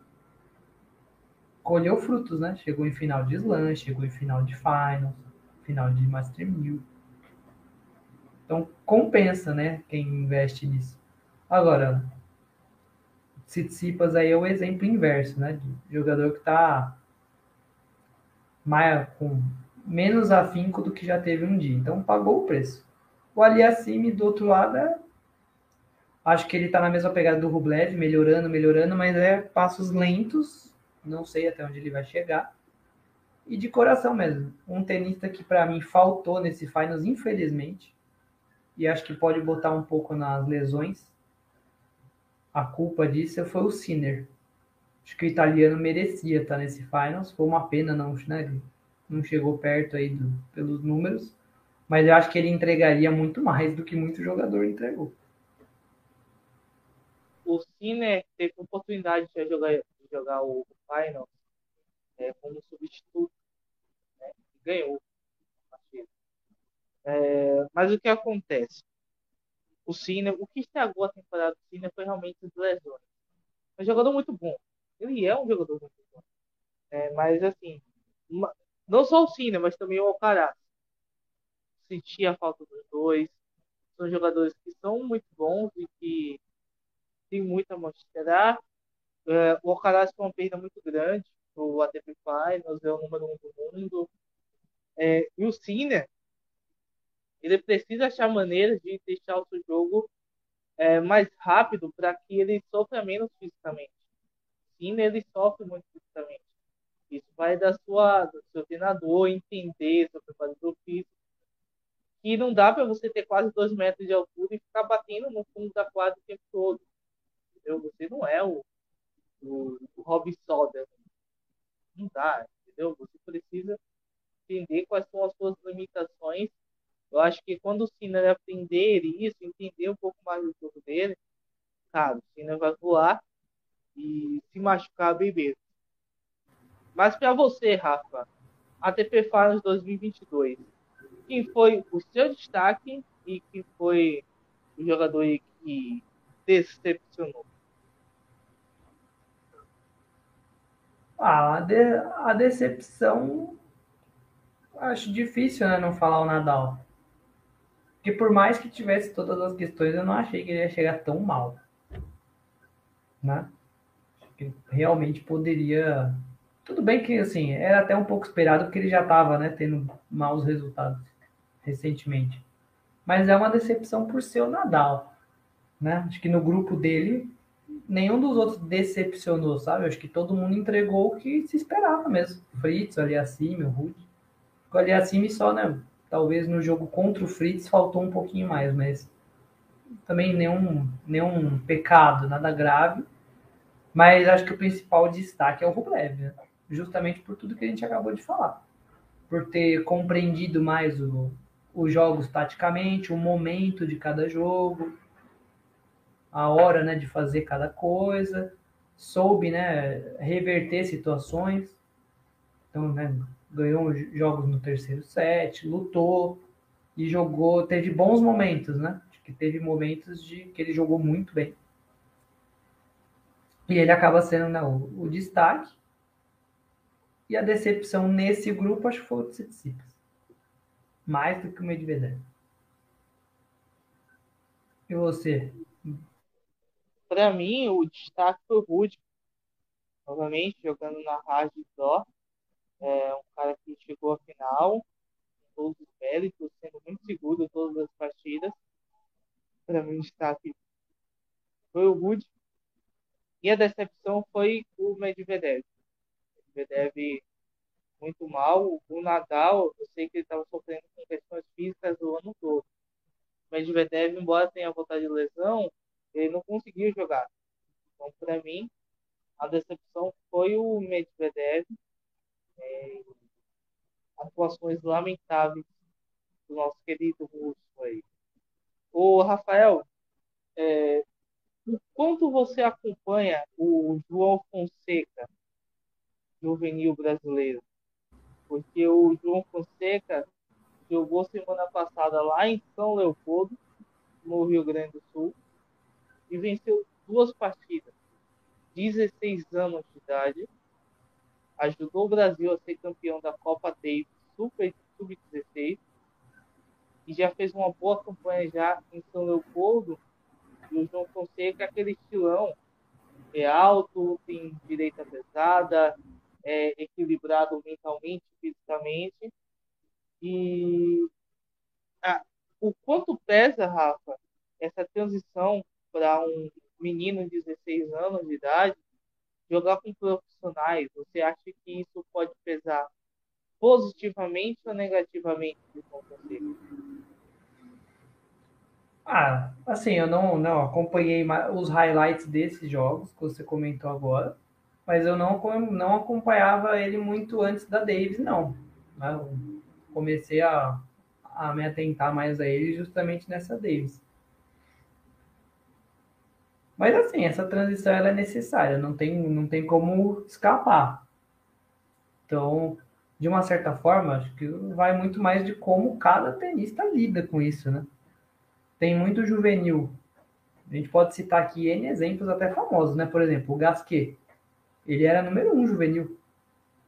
colheu frutos, né? Chegou em final de slam, chegou em final de finals, final de Master 1000. Então compensa, né? Quem investe nisso. Agora, Tsitsipas aí é o exemplo inverso, né? De jogador que tá mais com menos afinco do que já teve um dia. Então pagou o preço. O Aliassime, do outro lado, é... acho que ele está na mesma pegada do Rublev, melhorando, melhorando, mas é passos lentos. Não sei até onde ele vai chegar. E de coração mesmo. Um tenista que para mim faltou nesse finals, infelizmente. E acho que pode botar um pouco nas lesões. A culpa disso foi o Sinner. Acho que o italiano merecia estar nesse finals. Foi uma pena não, né? não chegou perto aí do, pelos números, mas eu acho que ele entregaria muito mais do que muito jogador entregou. O Sinner teve oportunidade de jogar, de jogar o final é, como substituto, né? ganhou é, mas o que acontece? O Sinner, o que estragou a temporada do Sinner foi realmente as lesões. Um jogador muito bom. Ele é um jogador muito bom. É, mas assim, uma, não só o Cine, mas também o Alcaraz. Sentia a falta dos dois. São jogadores que são muito bons e que tem muito a mostrar. É, o Alcaraz foi uma perda muito grande o ATP Finals, é o número um do mundo. É, e o Cine, ele precisa achar maneiras de deixar o seu jogo é, mais rápido para que ele sofra menos fisicamente. Cine, ele sofre muito fisicamente. Isso vai da sua, do seu treinador entender, seu preparador físico, que não dá para você ter quase dois metros de altura e ficar batendo no fundo da quadra o tempo todo. Entendeu? Você não é o, o, o Rob Soder. Não dá, entendeu? Você precisa entender quais são as suas limitações. Eu acho que quando o Sinner aprender isso, entender um pouco mais do jogo dele, cara, o Sinner vai voar e se machucar mesmo. Mas para você, Rafa, ATP Finals 2022, quem foi o seu destaque e quem foi o jogador que decepcionou? Ah, a, de, a decepção acho difícil, né, não falar o Nadal. Porque por mais que tivesse todas as questões, eu não achei que ele ia chegar tão mal. Né? Que realmente poderia tudo bem que, assim, era até um pouco esperado porque ele já estava, né, tendo maus resultados recentemente. Mas é uma decepção por ser o Nadal, né? Acho que no grupo dele, nenhum dos outros decepcionou, sabe? Acho que todo mundo entregou o que se esperava mesmo. Fritz, o Aliassime, o Rude. O Aliassime só, né? Talvez no jogo contra o Fritz faltou um pouquinho mais, mas também nenhum, nenhum pecado, nada grave. Mas acho que o principal destaque é o Rublev, né? justamente por tudo que a gente acabou de falar. Por ter compreendido mais o, os jogos taticamente, o momento de cada jogo, a hora né, de fazer cada coisa, soube né, reverter situações. Então, né, ganhou jogos no terceiro set, lutou e jogou, teve bons momentos, né? Que teve momentos de que ele jogou muito bem. E ele acaba sendo né, o, o destaque. E a decepção nesse grupo, acho que foi o Tsitsipas. Mais do que o Medvedev. E você? Para mim, o destaque foi o Rudy. Novamente, jogando na Hard Door. É um cara que chegou à final, todos os méritos, sendo muito seguro em todas as partidas. Para mim, o destaque foi o Rudy. E a decepção foi o Medvedev. Medvedev muito mal. O Nadal, eu sei que ele estava sofrendo com questões físicas o ano todo. O Medvedev, embora tenha voltado de lesão, ele não conseguiu jogar. Então, para mim, a decepção foi o Medvedev. É, atuações lamentáveis do nosso querido russo aí. O Rafael, é, o quanto você acompanha o João Fonseca juvenil brasileiro. Porque o João Fonseca jogou semana passada lá em São Leopoldo, no Rio Grande do Sul, e venceu duas partidas. 16 anos de idade, ajudou o Brasil a ser campeão da Copa Davis Super Sub-16 e já fez uma boa campanha já em São Leopoldo. E o João Fonseca, aquele estilão, é alto, tem direita pesada, é, equilibrado mentalmente, fisicamente, E ah, o quanto pesa, Rafa, essa transição para um menino de 16 anos de idade jogar com profissionais? Você acha que isso pode pesar positivamente ou negativamente com você? Ah, assim, eu não, não acompanhei os highlights desses jogos que você comentou agora, mas eu não, não acompanhava ele muito antes da Davis, não. Eu comecei a, a me atentar mais a ele justamente nessa Davis. Mas assim, essa transição ela é necessária, não tem, não tem como escapar. Então, de uma certa forma, acho que vai muito mais de como cada tenista lida com isso, né? Tem muito juvenil. A gente pode citar aqui N exemplos até famosos, né? Por exemplo, o Gasquet. Ele era número um juvenil.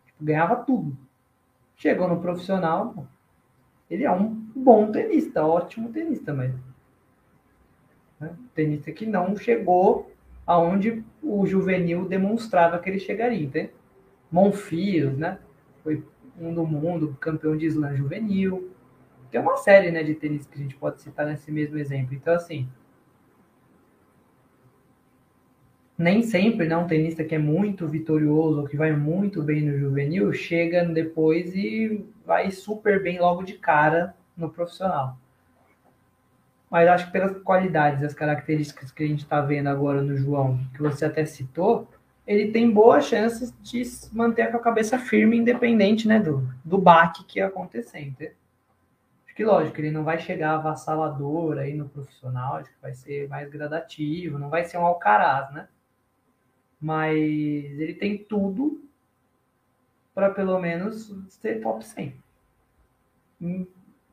Tipo, ganhava tudo. Chegou no profissional, ele é um bom tenista, ótimo tenista, mas né? tenista que não chegou aonde o juvenil demonstrava que ele chegaria, entende? Monfils, né? Foi um do mundo, campeão de slam juvenil. Tem uma série, né, de tênis que a gente pode citar nesse mesmo exemplo. Então, assim, nem sempre, né, um tenista que é muito vitorioso que vai muito bem no juvenil chega depois e vai super bem logo de cara no profissional. Mas acho que pelas qualidades, as características que a gente está vendo agora no João, que você até citou, ele tem boas chances de manter com a cabeça firme, independente né, do, do baque que ia acontecer. Acho que, lógico, ele não vai chegar avassalador aí no profissional, acho que vai ser mais gradativo, não vai ser um Alcaraz, né? Mas ele tem tudo para pelo menos ser top 100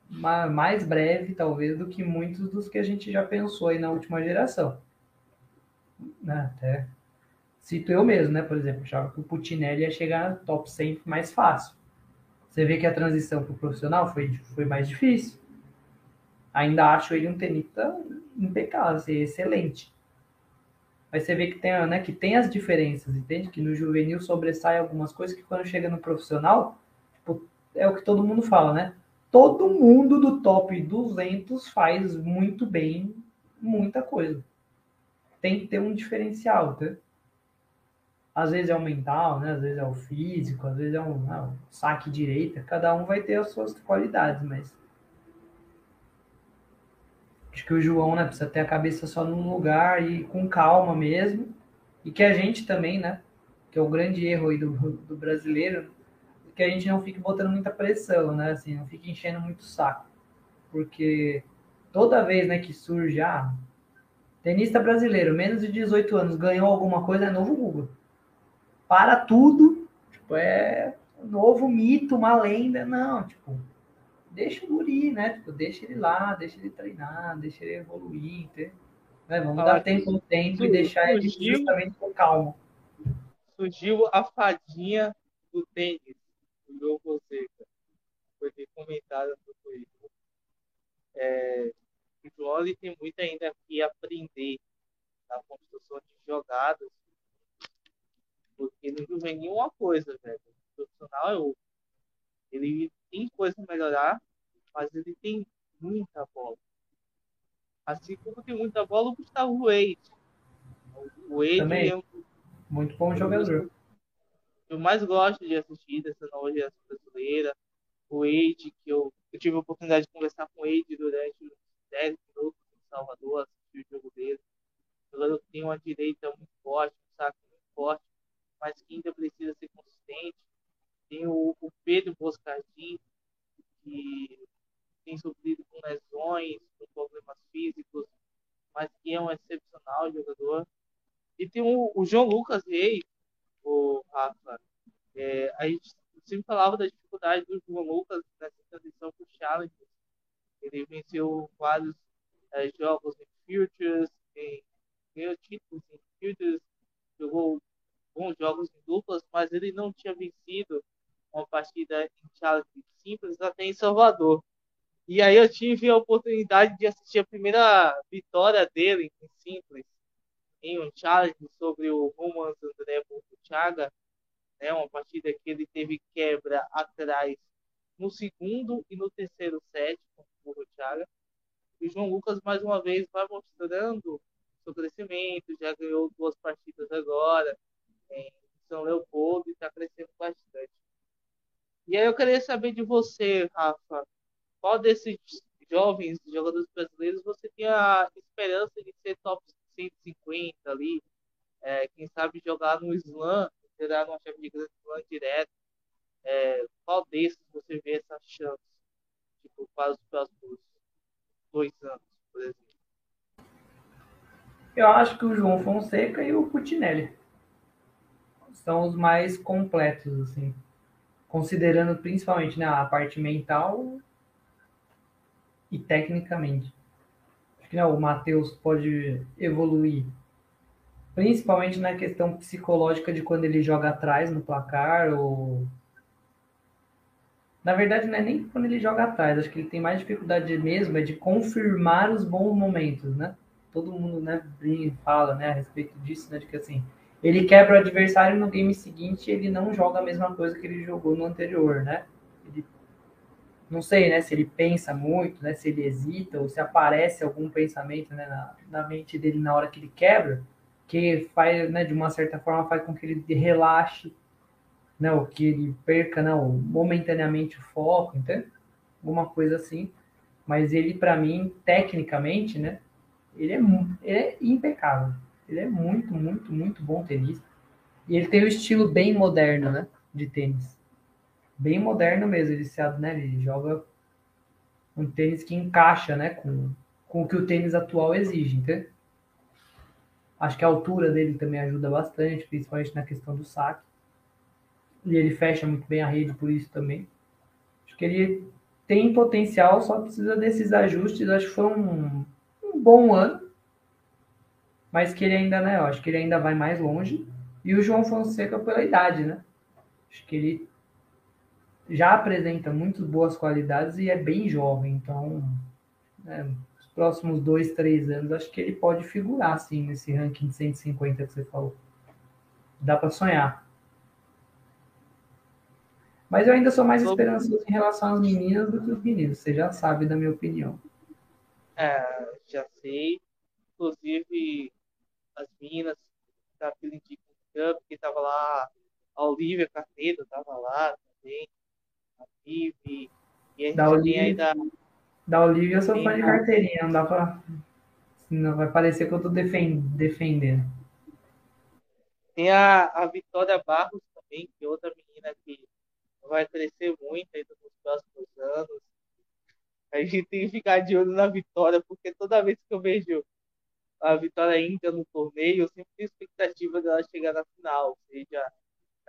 mais breve, talvez, do que muitos dos que a gente já pensou aí na última geração. Né? Até cito eu mesmo, né? Por exemplo, achava que o Putinelli ia chegar no top 100 mais fácil. Você vê que a transição para o profissional foi, foi mais difícil. Ainda acho ele um tenista impecável, assim, excelente. Mas você vê que tem, né, que tem as diferenças, entende? Que no juvenil sobressai algumas coisas que quando chega no profissional, tipo, é o que todo mundo fala, né? Todo mundo do top 200 faz muito bem muita coisa. Tem que ter um diferencial, tá? Às vezes é o mental, né? Às vezes é o físico, às vezes é um, não, ah, saque direita. Cada um vai ter as suas qualidades, mas acho que o João, né, precisa ter a cabeça só num lugar e com calma mesmo. E que a gente também, né? Que é o grande erro aí do, do brasileiro, que a gente não fique botando muita pressão, né? Assim, não fique enchendo muito o saco. Porque toda vez né, que surge, ah, tenista brasileiro, menos de 18 anos, ganhou alguma coisa, é novo Google. Para tudo, tipo, é um novo mito, uma lenda. Não, tipo, deixa o guri, né? Tipo, deixa ele lá, deixa ele treinar, deixa ele evoluir, né? Vamos dar tempo ao tempo e deixar ele justamente com calma. Surgiu a fadinha do tênis o você. Foi ter comentado no Twitter. É, o João ele tem muito ainda que aprender na construção de jogadas. Porque no juvenil é uma coisa, velho. O profissional é outro. Ele tem coisa a melhorar, mas ele tem muita bola. Assim como tem muita bola o Gustavo Wade. O Wade Também. é um... muito bom jogador eu mais gosto de assistir dessa nova geração brasileira. O Wade, que eu, eu tive a oportunidade de conversar com o Wade durante uns 10 minutos em Salvador, assistir o jogo dele. Jogador tem uma direita muito forte, um saco muito forte, mas que ainda precisa ser consistente. Tem o, o Pedro Boscardin, que tem sofrido com lesões, com problemas físicos, mas que é um excepcional jogador. E tem o, o João Lucas Reis, o Rafa, é, a gente sempre falava da dificuldade do João Lucas nessa transição para o Challenge. Ele venceu vários é, jogos em Futures, em, ganhou títulos em Futures, jogou bons jogos em duplas, mas ele não tinha vencido uma partida em Challenge simples até em Salvador. E aí eu tive a oportunidade de assistir a primeira vitória dele em simples em um challenge sobre o Romans André Burruchaga, né, uma partida que ele teve quebra atrás no segundo e no terceiro set contra o Burruchaga. E o João Lucas, mais uma vez, vai mostrando seu crescimento, já ganhou duas partidas agora em São Leopoldo e está crescendo bastante. E aí eu queria saber de você, Rafa, qual desses jovens jogadores brasileiros você tem a esperança de ser top 150 ali, é, quem sabe jogar no Slam, será numa chave de grande Slam direto, é, qual desses você vê essa chance tipo, para os próximos dois anos, por exemplo? Eu acho que o João Fonseca e o Putinelli são os mais completos, assim, considerando principalmente né, a parte mental e tecnicamente. Não, o Matheus pode evoluir, principalmente na questão psicológica de quando ele joga atrás no placar ou na verdade, não é nem quando ele joga atrás, acho que ele tem mais dificuldade mesmo é de confirmar os bons momentos, né? Todo mundo, né, fala, né, a respeito disso, né, de que assim, ele quebra o adversário no game seguinte, ele não joga a mesma coisa que ele jogou no anterior, né? Ele, não sei, né, se ele pensa muito, né, se ele hesita ou se aparece algum pensamento, né, na, na mente dele na hora que ele quebra, que faz, né, de uma certa forma faz com que ele relaxe não, que ele perca não, momentaneamente o foco, entende? Alguma coisa assim. Mas ele, para mim, tecnicamente, né? Ele é, ele é impecável. Ele é muito, muito, muito bom tenista. E ele tem um estilo bem moderno, né? De tênis. Bem moderno mesmo. Ele, se, né, ele joga um tênis que encaixa, né? Com, com o que o tênis atual exige, entende? Acho que a altura dele também ajuda bastante, principalmente na questão do saque e ele fecha muito bem a rede por isso também. Acho que ele tem potencial, só precisa desses ajustes. Acho que foi um, um bom ano, mas que ele ainda, né? Acho que ele ainda vai mais longe. E o João Fonseca pela idade, né? Acho que ele já apresenta muito boas qualidades e é bem jovem, então né, os próximos dois, três anos acho que ele pode figurar assim nesse ranking de 150 que você falou. Dá para sonhar. Mas eu ainda sou mais esperançoso em relação às meninas do que os meninos. Você já sabe da minha opinião. É, já sei. Inclusive, as meninas da Philly Cup, que tava lá, a Olivia Carneiro tava lá também, a Vivi, e a gente da Olivia, ainda... Da Olivia eu sou fã de carteirinha, não dá pra... Não vai parecer que eu tô defendendo. Tem a, a Vitória Barros também, que é outra menina que vai crescer muito ainda nos próximos anos. A gente tem que ficar de olho na vitória, porque toda vez que eu vejo a vitória índia no torneio, eu sempre tenho expectativa dela chegar na final, seja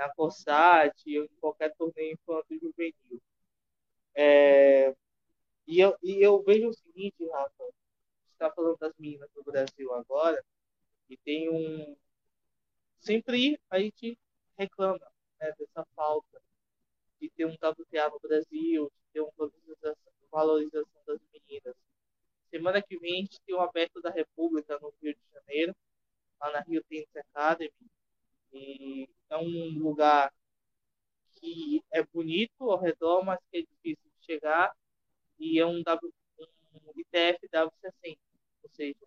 na COSAT ou em qualquer torneio infantil juvenil. É... E, eu, e eu vejo o seguinte, Rafa, está falando das meninas do Brasil agora, e tem um. Sempre a gente reclama né, dessa falta de ter um WTA no Brasil, de ter uma valorização, valorização das meninas. Semana que vem a gente tem o Aberto da República no Rio de Janeiro, lá na Rio Tennis Academy. E é um lugar que é bonito ao redor, mas que é difícil de chegar. E é um, w, um ITF W60, ou seja,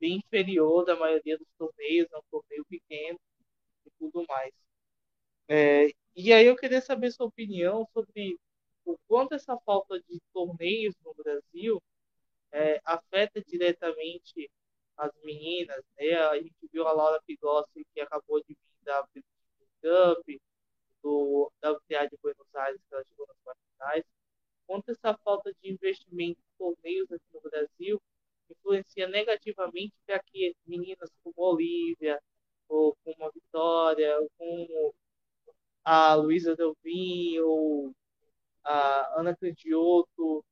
bem inferior da maioria dos torneios, é um torneio pequeno e tudo mais. É, e aí eu queria saber sua opinião sobre o quanto essa falta de torneios no Brasil é, afeta diretamente as meninas. Né? A gente viu a Laura Pigossi, que acabou de vir da Cup, do WTA de Buenos Aires, que ela chegou nas finais. Quanto essa falta de investimento em torneios aqui no Brasil influencia negativamente para que meninas como Olivia, ou como a Vitória, ou como a Luísa Delvin ou a Ana Candioto,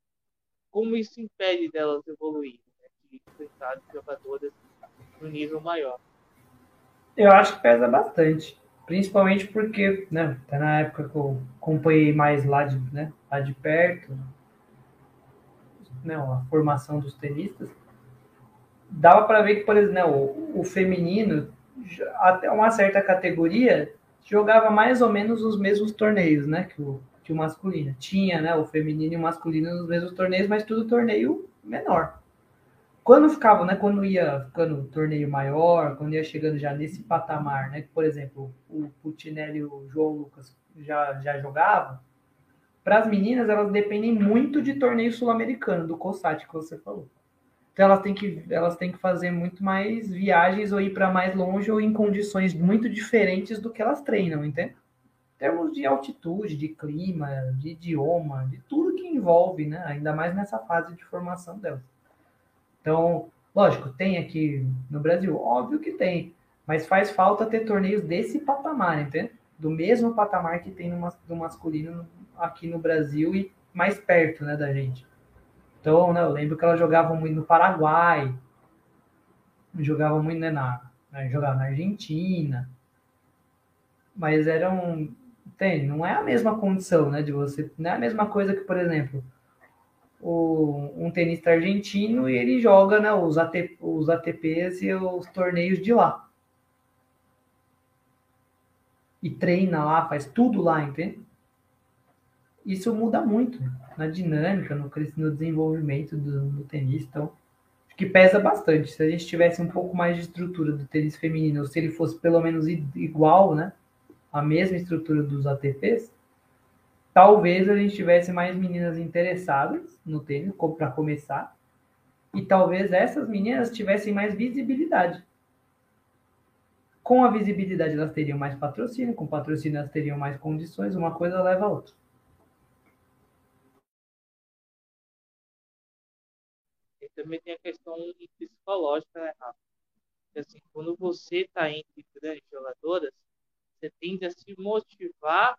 como isso impede delas evoluir, né, de enfrentar jogadoras no nível maior? Eu acho que pesa bastante, principalmente porque, né, tá na época que eu acompanhei mais lá de, né, lá de perto, né, a formação dos tenistas, dava para ver que, por exemplo, né, o, o feminino, até uma certa categoria, jogava mais ou menos os mesmos torneios, né? Que o, que o masculino. Tinha, né, o feminino e o masculino nos mesmos torneios, mas tudo torneio menor. Quando ficava, né, quando ia ficando torneio maior, quando ia chegando já nesse patamar, né, por exemplo, o Putinelli e o João Lucas já, já jogavam, para as meninas, elas dependem muito de torneio sul-americano, do COSAT que você falou. Então elas têm que elas têm que fazer muito mais viagens ou ir para mais longe ou em condições muito diferentes do que elas treinam, entende? Em termos de altitude, de clima, de idioma, de tudo que envolve, né? Ainda mais nessa fase de formação delas. Então, lógico, tem aqui no Brasil, óbvio que tem, mas faz falta ter torneios desse patamar, entende? Do mesmo patamar que tem no, no masculino aqui no Brasil e mais perto, né, da gente. Então, né, eu lembro que ela jogava muito no Paraguai, jogava muito né, na, né, jogava na Argentina, mas era um, tem, não é a mesma condição, né, de você, não é a mesma coisa que, por exemplo, o, um tenista argentino e ele joga, né, os, AT, os ATPs e os torneios de lá. E treina lá, faz tudo lá, entende? Isso muda muito na dinâmica, no, no desenvolvimento do, do tênis. Então, que pesa bastante. Se a gente tivesse um pouco mais de estrutura do tênis feminino, ou se ele fosse pelo menos igual, né? A mesma estrutura dos ATPs, talvez a gente tivesse mais meninas interessadas no tênis para começar. E talvez essas meninas tivessem mais visibilidade. Com a visibilidade, elas teriam mais patrocínio, com patrocínio, elas teriam mais condições, uma coisa leva a outra. também tem a questão psicológica, né, Rafa? Assim, quando você está entre grandes jogadoras, você tende a se motivar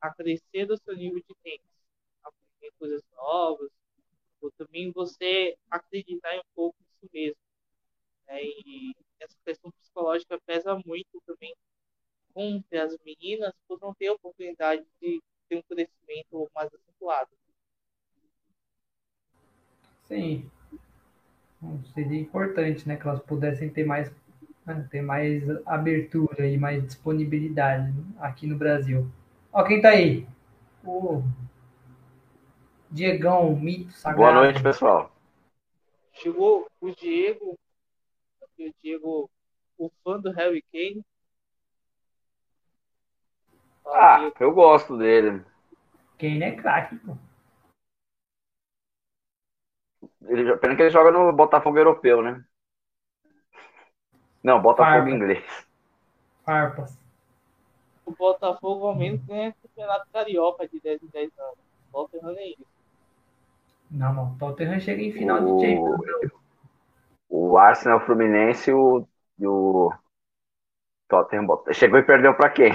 a crescer do seu nível de tênis, aprender coisas novas, ou também você acreditar em um pouco em si mesmo. Né? E essa questão psicológica pesa muito também com as meninas por não ter a oportunidade de ter um crescimento mais acentuado. Sim, seria importante, né, que elas pudessem ter mais, né, ter mais abertura e mais disponibilidade aqui no Brasil. Ó, quem tá aí? O Diegão, mito sagrado. Boa noite, pessoal. Chegou o Diego, o Diego, o fã do Harry Kane. Ah, eu gosto dele. Kane é craque, pô. Ele, pena que ele joga no Botafogo europeu, né? Não, Botafogo Farpa. inglês. Farpas. O Botafogo ao menos ganha campeonato carioca de 10 em 10 anos. O Tottenham nem isso. Não, não. O Tottenham chega em final o... de Champions. O Arsenal, o Fluminense o, e o Tottenham chegou e perdeu para quem?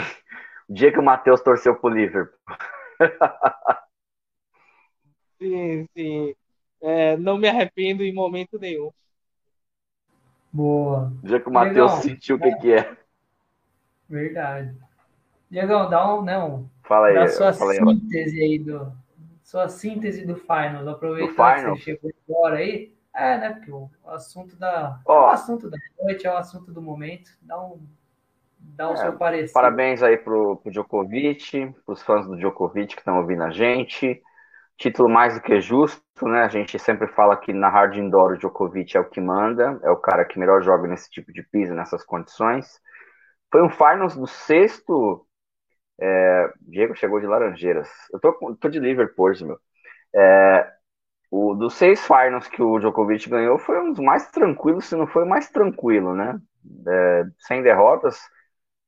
O dia que o Matheus torceu pro Liverpool. sim, sim é, não me arrependo em momento nenhum. Boa. Já que o Matheus sentiu o que, que é. Verdade. Diegão, dá um. Né, fala aí. Dá sua fala síntese aí, aí do. Sua síntese do Finals. Aproveitar que você chegou agora aí. É, né? Porque o assunto da. Oh, o assunto da noite é o assunto do momento. Dá um. Dá o é, seu parecer. Parabéns aí pro, pro Djokovic, pros fãs do Djokovic que estão ouvindo a gente título mais do que justo, né? A gente sempre fala que na hard indoor o Djokovic é o que manda, é o cara que melhor joga nesse tipo de piso, nessas condições. Foi um finals do sexto. É, Diego chegou de Laranjeiras. Eu tô, tô de Liverpool, meu. É, o dos seis finals que o Djokovic ganhou foi um dos mais tranquilos, se não foi o mais tranquilo, né? É, sem derrotas,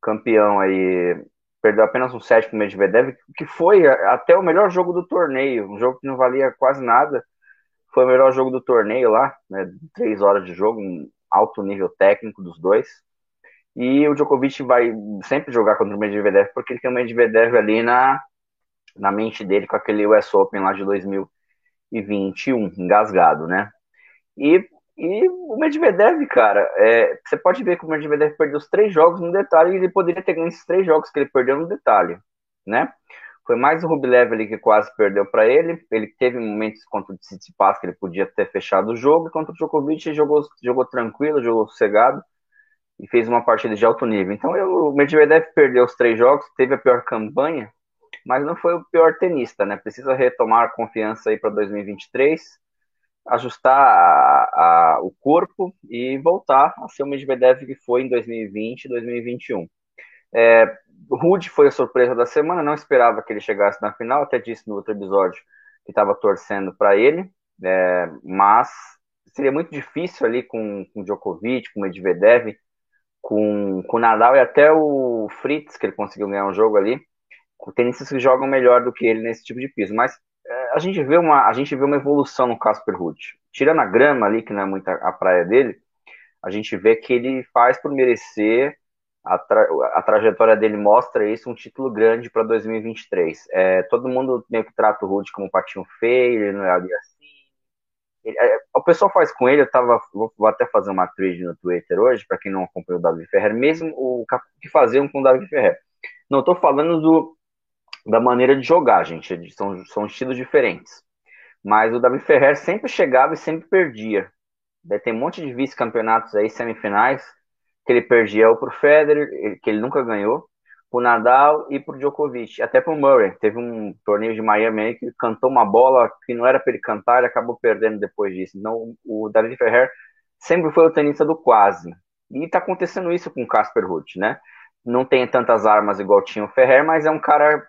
campeão aí perdeu apenas um set para o Medvedev, que foi até o melhor jogo do torneio, um jogo que não valia quase nada. Foi o melhor jogo do torneio lá, né? Três horas de jogo, um alto nível técnico dos dois. E o Djokovic vai sempre jogar contra o Medvedev, porque ele tem o Medvedev ali na, na mente dele com aquele US Open lá de 2021, engasgado, né? E e o Medvedev, cara, é, você pode ver que o Medvedev perdeu os três jogos no detalhe e ele poderia ter ganho esses três jogos que ele perdeu no detalhe, né? Foi mais o Rublev ali que quase perdeu para ele. Ele teve momentos contra o Tsitsipas que ele podia ter fechado o jogo. E contra o Djokovic jogou, jogou tranquilo, jogou sossegado e fez uma partida de alto nível. Então eu, o Medvedev perdeu os três jogos, teve a pior campanha, mas não foi o pior tenista, né? Precisa retomar a confiança aí para 2023, ajustar a, a, o corpo e voltar a ser o Medvedev que foi em 2020 e 2021. É, Rude foi a surpresa da semana, não esperava que ele chegasse na final, até disse no outro episódio que estava torcendo para ele, é, mas seria muito difícil ali com, com Djokovic, com Medvedev, com, com Nadal e até o Fritz, que ele conseguiu ganhar um jogo ali, com tenistas que jogam melhor do que ele nesse tipo de piso. Mas é, a gente vê uma a gente vê uma evolução no Casper Ruud. Tirando a grama ali, que não é muito a, praia dele, a gente vê que ele faz por merecer a, tra a, trajetória dele mostra isso, um título grande para 2023. É, todo mundo meio que trata o Rude como um patinho feio, ele não é ali o pessoal faz com ele, eu tava, vou, até fazer uma thread no Twitter hoje, para quem não acompanha o Davi Ferrer, mesmo o que faziam com o Davi Ferrer. Não estou falando do, da maneira de jogar, gente, são, são estilos diferentes. Mas o Davi Ferrer sempre chegava e sempre perdia. Tem um monte de vice-campeonatos aí, semifinais, que ele perdia ou pro Federer, que ele nunca ganhou, pro Nadal e pro Djokovic, até pro Murray. Teve um torneio de Miami que cantou uma bola que não era para ele cantar, ele acabou perdendo depois disso. Então, o David Ferrer sempre foi o tenista do quase. E tá acontecendo isso com o Casper Ruud, né? Não tem tantas armas igual tinha o Ferrer, mas é um cara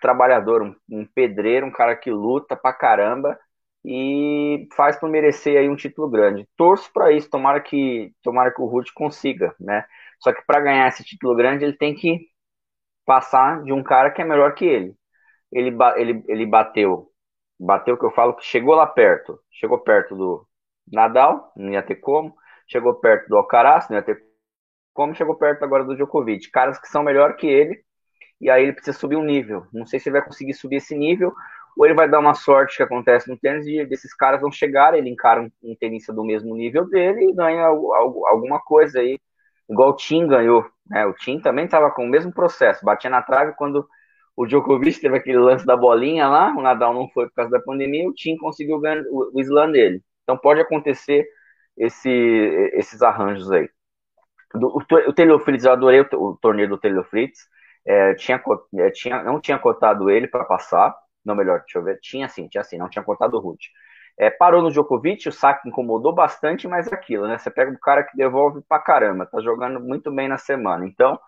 trabalhador, um, um pedreiro, um cara que luta pra caramba e faz por merecer aí um título grande. Torço para isso, tomara que tomara que o Ruth consiga, né? Só que para ganhar esse título grande, ele tem que passar de um cara que é melhor que ele. Ele, ele, ele bateu, bateu que eu falo que chegou lá perto, chegou perto do Nadal, não ia ter como, chegou perto do Alcaraz, não ia ter como, chegou perto agora do Djokovic, caras que são melhor que ele, e aí ele precisa subir um nível. Não sei se ele vai conseguir subir esse nível, ou ele vai dar uma sorte que acontece no tênis de desses caras não chegarem, ele encara um, tenista do mesmo nível dele e ganha alguma coisa aí, igual o Tim ganhou, né? O Tim também estava com o mesmo processo, batia na trave quando o Djokovic teve aquele lance da bolinha lá, o Nadal não foi por causa da pandemia, o Tim conseguiu ganhar o, slam dele. Então pode acontecer esse, esses arranjos aí. Do, o, o eu adorei o, o torneio do Taylor Fritz, é, tinha, é, tinha, não tinha cotado ele para passar, não, melhor, deixa eu ver. Tinha sim, tinha sim, não tinha cortado o Rude. É, parou no Djokovic, o saque incomodou bastante, mas é aquilo, né? Você pega o cara que devolve pra caramba, tá jogando muito bem na semana. Então,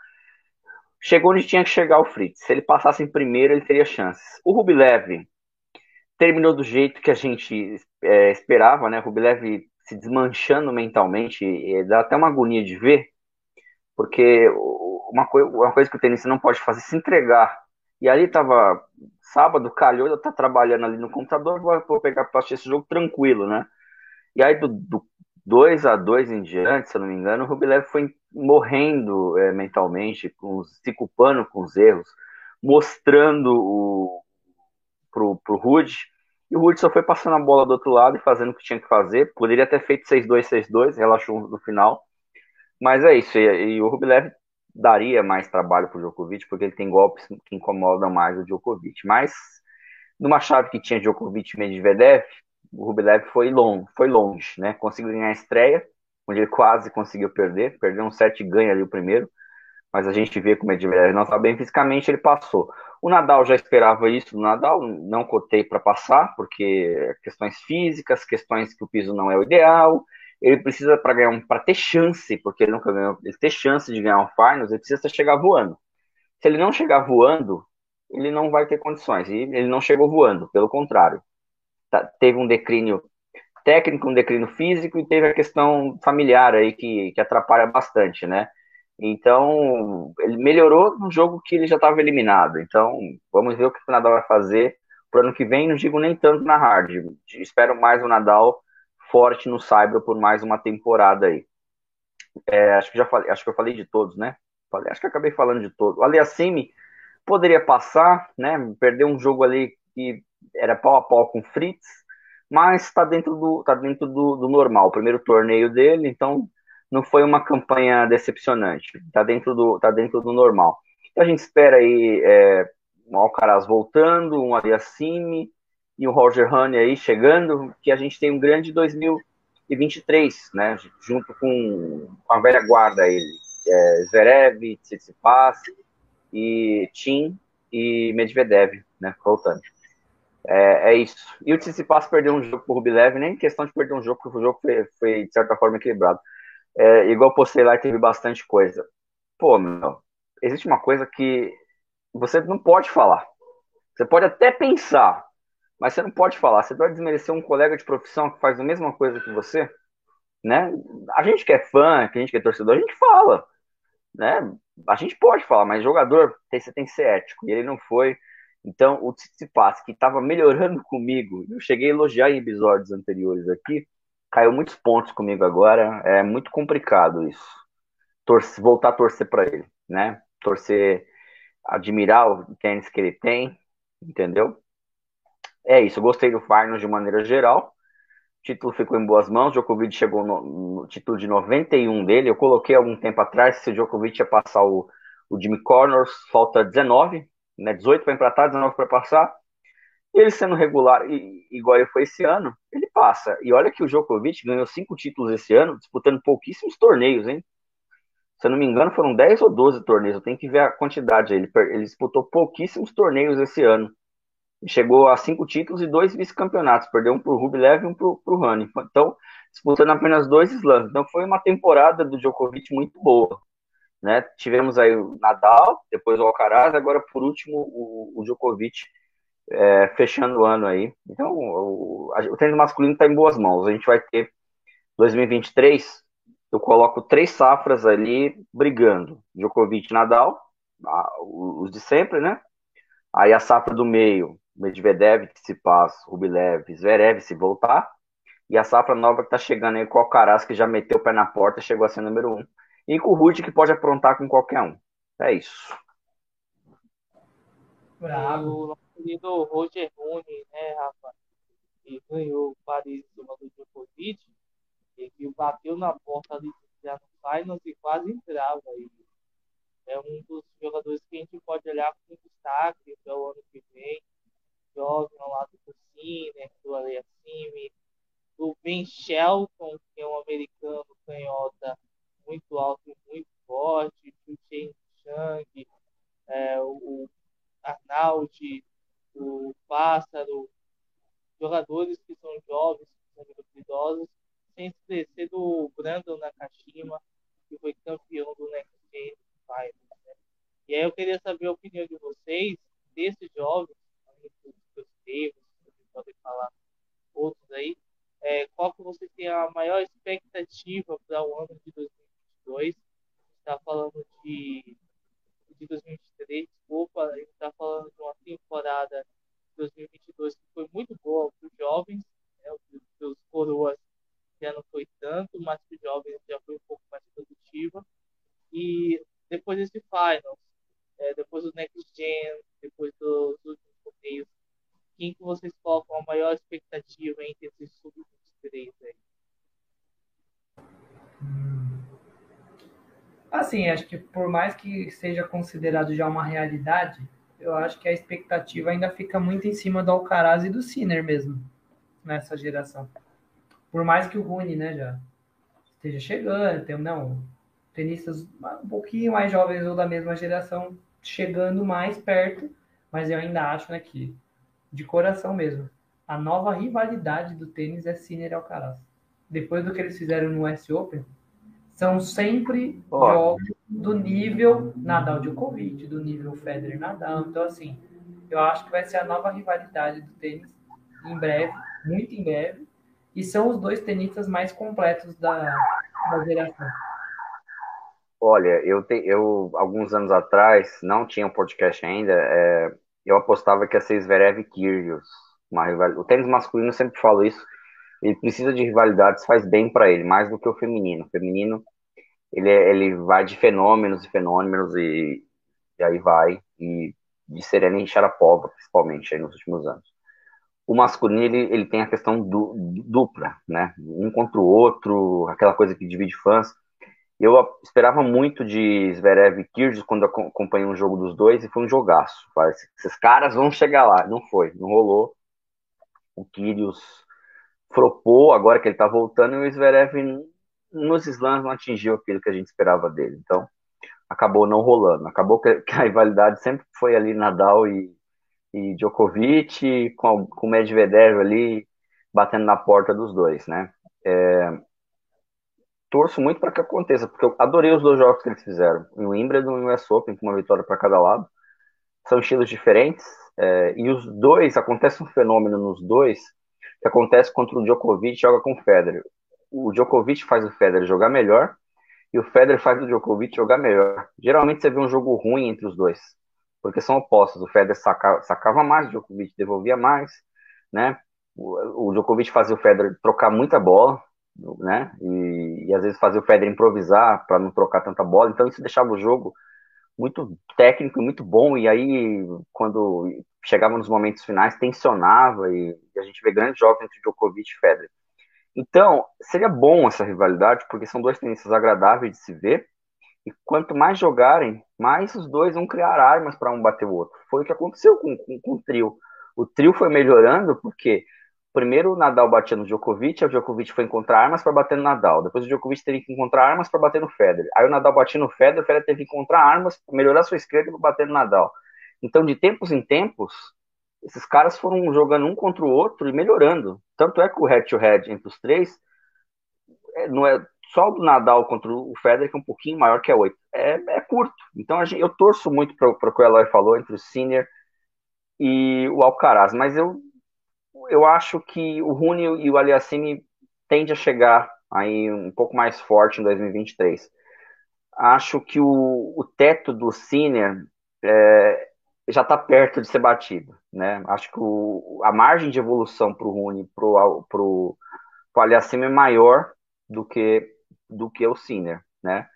chegou onde tinha que chegar o Fritz. Se ele passasse em primeiro, ele teria chances. O Rublev terminou do jeito que a gente é, esperava, né? O Rublev se desmanchando mentalmente, dá até uma agonia de ver, porque uma, coi uma coisa que o tenista não pode fazer é se entregar. E ali tava sábado, calhou, eu tá trabalhando ali no computador, vou pegar para assistir esse jogo tranquilo, né? E aí do, do 2 a 2 em diante, se eu não me engano, o Rublev foi morrendo é, mentalmente, com, se culpando com os erros, mostrando o, pro, pro Rude, e o Rude só foi passando a bola do outro lado e fazendo o que tinha que fazer. Poderia ter feito 6-2, 6-2, relaxou no final. Mas é isso. E, e o Rublev daria mais trabalho para o Djokovic, porque ele tem golpes que incomodam mais o Djokovic. Mas numa chave que tinha Djokovic e Medvedev, o Rublev foi longe, foi longe, né? Conseguiu ganhar a estreia, onde ele quase conseguiu perder, perdeu um set e ganha ali o primeiro, mas a gente vê que o Medvedev não está bem fisicamente, ele passou. O Nadal já esperava isso do Nadal, não cotei para passar, porque questões físicas, questões que o piso não é o ideal, ele precisa para ganhar um, para ter chance, porque ele nunca ganhou, ele ter chance de ganhar um finals, ele precisa chegar voando. Se ele não chegar voando, ele não vai ter condições. E ele não chegou voando, pelo contrário. Tá, teve um declínio técnico, um declínio físico e teve a questão familiar aí que, que atrapalha bastante, né? Então, ele melhorou no jogo que ele já estava eliminado. Então, vamos ver o que o Nadal vai fazer para o ano que vem. Não digo nem tanto na hard. Espero mais o Nadal forte no Cyber por mais uma temporada aí. É, acho que já falei, acho que eu falei de todos, né? Falei, acho que acabei falando de todos. O Aliassime poderia passar, né? Perdeu um jogo ali que era pau a pau com o Fritz, mas está dentro do tá dentro do, do normal. O primeiro torneio dele, então não foi uma campanha decepcionante. Está dentro do tá dentro do normal. Então a gente espera aí é, um Alcaraz voltando, um Aliassime, e o Roger Honey aí chegando, que a gente tem um grande 2023, né? Junto com a velha guarda aí, é, Zverev, Tsitsipas e Tim, e Medvedev, né, voltando. É, é, isso. E o Tsitsipas perdeu um jogo pro Rublev, nem questão de perder um jogo, porque o jogo foi, foi de certa forma equilibrado. É, igual postei lá, teve bastante coisa. Pô, meu, existe uma coisa que você não pode falar. Você pode até pensar, mas você não pode falar. Você pode desmerecer um colega de profissão que faz a mesma coisa que você, né? A gente que é fã, que a gente que é torcedor, a gente fala, né? A gente pode falar, mas jogador, você tem que ser ético. E ele não foi. Então, o Tsitsipas, que estava melhorando comigo, eu cheguei a elogiar em episódios anteriores aqui, caiu muitos pontos comigo agora. É muito complicado isso. Torce, voltar a torcer para ele, né? Torcer, admirar o tênis que ele tem, entendeu? É isso, gostei do Finals de maneira geral. O título ficou em boas mãos. Djokovic chegou no, no, título de 91 dele. Eu coloquei algum tempo atrás se o Djokovic ia passar o, o Jimmy Connors, falta 19, né? 18 para empatar, 19 para passar. Ele sendo regular, e, igual ele foi esse ano, ele passa. E olha que o Djokovic ganhou cinco títulos esse ano, disputando pouquíssimos torneios, hein? Se eu não me engano, foram 10 ou 12 torneios. Eu tenho que ver a quantidade. Ele, ele disputou pouquíssimos torneios esse ano chegou a cinco títulos e dois vice-campeonatos. Perdeu um para o Rublev e um para o Rani. Então, disputando apenas dois slams. Então, foi uma temporada do Djokovic muito boa. Né? Tivemos aí o Nadal, depois o Alcaraz, agora por último o, o Djokovic é, fechando o ano aí. Então, o, o masculino está em boas mãos. A gente vai ter 2023, eu coloco três safras ali brigando: Djokovic Nadal, os de sempre, né? Aí a safra do meio, Medvedev, Tsitsipas, Rublev, Zverev se voltar. E a safra nova que tá chegando aí com o Alcaraz, que já meteu o pé na porta, chegou a ser número um. E com o Ruth, que pode aprontar com qualquer um. É isso. Bravo. O nosso querido Roger Rune, né, Rafa? Que ganhou o Paris em cima do Djokovic. E que bateu na porta ali já no Finals e quase entrava aí. É um dos jogadores que a gente pode olhar com destaque para o ano que vem jovem ao lado do Sinner, do Aliassime, do Ben Shelton, que é um americano canhota muito alto e muito forte, do Chen Chang, é, o Arnaldi, o Pássaro, jogadores que são jovens, que são idosos, sem esquecer do Brandon Nakashima, que foi campeão do Next Gen Finals. Né? E aí eu queria saber a opinião de vocês desses jovens erros, vocês podem falar outros aí. É, qual que você tem a maior expectativa para o ano de 2022? está falando de, de 2023, desculpa, está falando de uma temporada de 2022 que foi muito boa para os jovens, né, os coroas já não foi tanto, mas para os jovens já foi um pouco mais produtiva. E depois desse Finals, é, depois do Next Gen, depois dos últimos torneios quem que vocês colocam a maior expectativa entre esses sub-23 aí? Assim, acho que por mais que seja considerado já uma realidade, eu acho que a expectativa ainda fica muito em cima do Alcaraz e do Sinner mesmo, nessa geração. Por mais que o Rune, né, já esteja chegando, tem, não, tenistas um pouquinho mais jovens ou da mesma geração chegando mais perto, mas eu ainda acho né, que de coração mesmo. A nova rivalidade do tênis é Sinner e Alcaraz. Depois do que eles fizeram no US Open, são sempre oh. jogos do nível Nadal Djokovic, do nível Federer Nadal. Então, assim, eu acho que vai ser a nova rivalidade do tênis em breve, muito em breve. E são os dois tenistas mais completos da, da geração. Olha, eu, te, eu alguns anos atrás, não tinha um podcast ainda, é, eu apostava que ia ser Zverev e Kyrgios. Rival... O tênis masculino, eu sempre falo isso, ele precisa de rivalidades, faz bem para ele, mais do que o feminino. O feminino, ele, é, ele vai de fenômenos e fenômenos e, e aí vai, e de Serena e Sharapova, principalmente, aí nos últimos anos. O masculino, ele, ele tem a questão du, dupla, né? Um contra o outro, aquela coisa que divide fãs. Eu esperava muito de Zverev e Kyrgios quando acompanhei um jogo dos dois e foi um jogaço. Parece esses caras vão chegar lá. Não foi, não rolou. O Kyrgios flopou agora que ele tá voltando e o Zverev nos slams não atingiu aquilo que a gente esperava dele. Então, acabou não rolando. Acabou que, a rivalidade sempre foi ali Nadal e, e Djokovic, com, com o Medvedev ali batendo na porta dos dois, né? É, torço muito para que aconteça, porque eu adorei os dois jogos que eles fizeram, o Wimbledon e o US Open, com uma vitória para cada lado. São estilos diferentes, é, e os dois, acontece um fenômeno nos dois, que acontece contra o Djokovic joga com o Federer. O Djokovic faz o Federer jogar melhor, e o Federer faz o Djokovic jogar melhor. Geralmente você vê um jogo ruim entre os dois, porque são opostos. O Federer saca, sacava mais, o Djokovic devolvia mais, né? O, o Djokovic fazia o Federer trocar muita bola, né? E, e às vezes fazia o Federer improvisar para não trocar tanta bola. Então isso deixava o jogo muito técnico e muito bom. E aí, quando chegava nos momentos finais, tensionava e, e a gente vê grandes jogos entre Djokovic e Federer. Então, seria bom essa rivalidade, porque são dois tenistas agradáveis de se ver. E quanto mais jogarem, mais os dois vão criar armas para um bater o outro. Foi o que aconteceu com, com, com o trio. O trio foi melhorando porque primeiro o Nadal batia no Djokovic, o Djokovic foi encontrar armas para bater no Nadal. Depois o Djokovic teve que encontrar armas para bater no Federer. Aí o Nadal batia no Federer, o Federer teve que encontrar armas para melhorar sua esquerda para bater no Nadal. Então, de tempos em tempos, esses caras foram jogando um contra o outro e melhorando. Tanto é que o head-to-head entre os três é, não é só o do Nadal contra o Federer, que é um pouquinho maior que a 8. É, é curto. Então gente, eu torço muito para o que o Eloy falou entre o Sinner e o Alcaraz, mas eu, eu acho que o Rune e o Aliassime tende a chegar aí um pouco mais forte em 2023. Acho que o, o teto do Sinner é, já está perto de ser batido. Né? Acho que o, a margem de evolução para o Rune pro, pro Aliassime é maior do que, do que o Sinner. Né?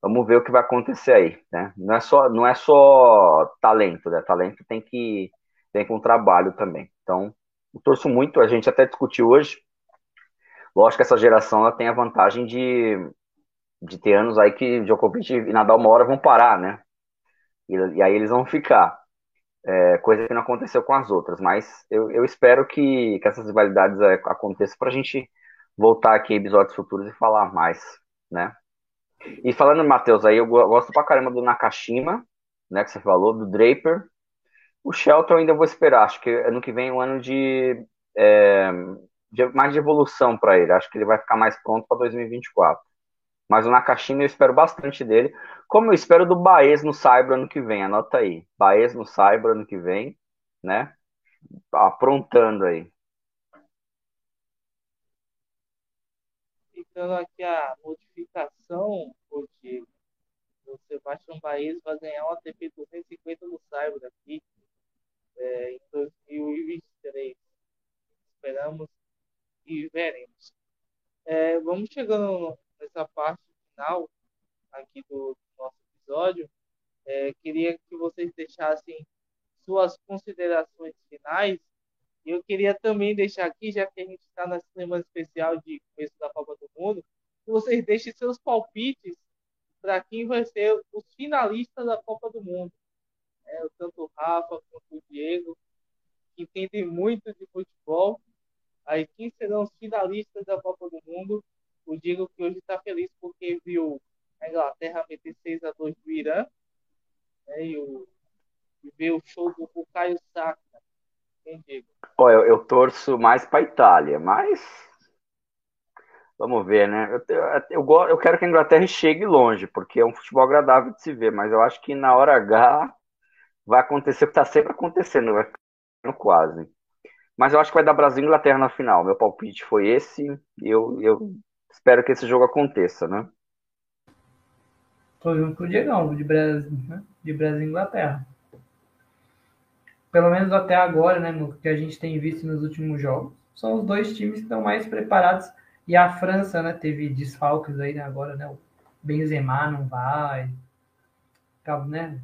Vamos ver o que vai acontecer aí. Né? Não, é só, não é só talento, né? talento tem que tem com trabalho também. Então, eu torço muito, a gente até discutiu hoje. Lógico que essa geração ela tem a vantagem de, de ter anos aí que Djokovic e Nadal uma hora vão parar, né? E, e aí eles vão ficar é, coisa que não aconteceu com as outras. Mas eu, eu espero que, que essas rivalidades é, aconteçam para a gente voltar aqui em episódios futuros e falar mais, né? E falando, Matheus, aí eu gosto pra caramba do Nakashima, né, que você falou, do Draper. O Shelton ainda vou esperar, acho que ano que vem é um ano de, é, de mais de evolução para ele. Acho que ele vai ficar mais pronto para 2024. Mas o Nakashima eu espero bastante dele. Como eu espero do Baez no Cyber ano que vem, anota aí. Baez no Cyber ano que vem, né? Aprontando aí. Ficando aqui a modificação, Diego. O Sebastião Baez vai ganhar um ATP 250 no Cyber aqui é, em 2023. Esperamos e veremos. É, vamos chegando nessa parte final aqui do, nosso episódio, é, queria que vocês deixassem suas considerações finais. E eu queria também deixar aqui, já que a gente está na semana especial de começo da Copa do Mundo, que vocês deixem seus palpites para quem vai ser os finalistas da Copa do Mundo. É, tanto o Rafa quanto o Diego, que entendem muito de futebol. Aí, quem serão os finalistas da Copa do Mundo? O Diego que hoje está feliz porque viu a Inglaterra meter 6 a 2 do Irã. Né, e, o, e ver o show do Caio Saka. Quem Diego? Oh, eu, eu torço mais para a Itália, mas Vamos ver, né? Eu, eu, eu, quero que a Inglaterra chegue longe, porque é um futebol agradável de se ver, mas eu acho que na hora H vai acontecer o que está sempre acontecendo, vai quase. Mas eu acho que vai dar Brasil e Inglaterra na final. Meu palpite foi esse. Eu, eu espero que esse jogo aconteça, né? Tô junto com o Diegão, de Brasil, né? de Brasil e Inglaterra. Pelo menos até agora, né, no que a gente tem visto nos últimos jogos, são os dois times que estão mais preparados. E a França, né, teve desfalques aí né, agora, né? O Benzema não vai. Né?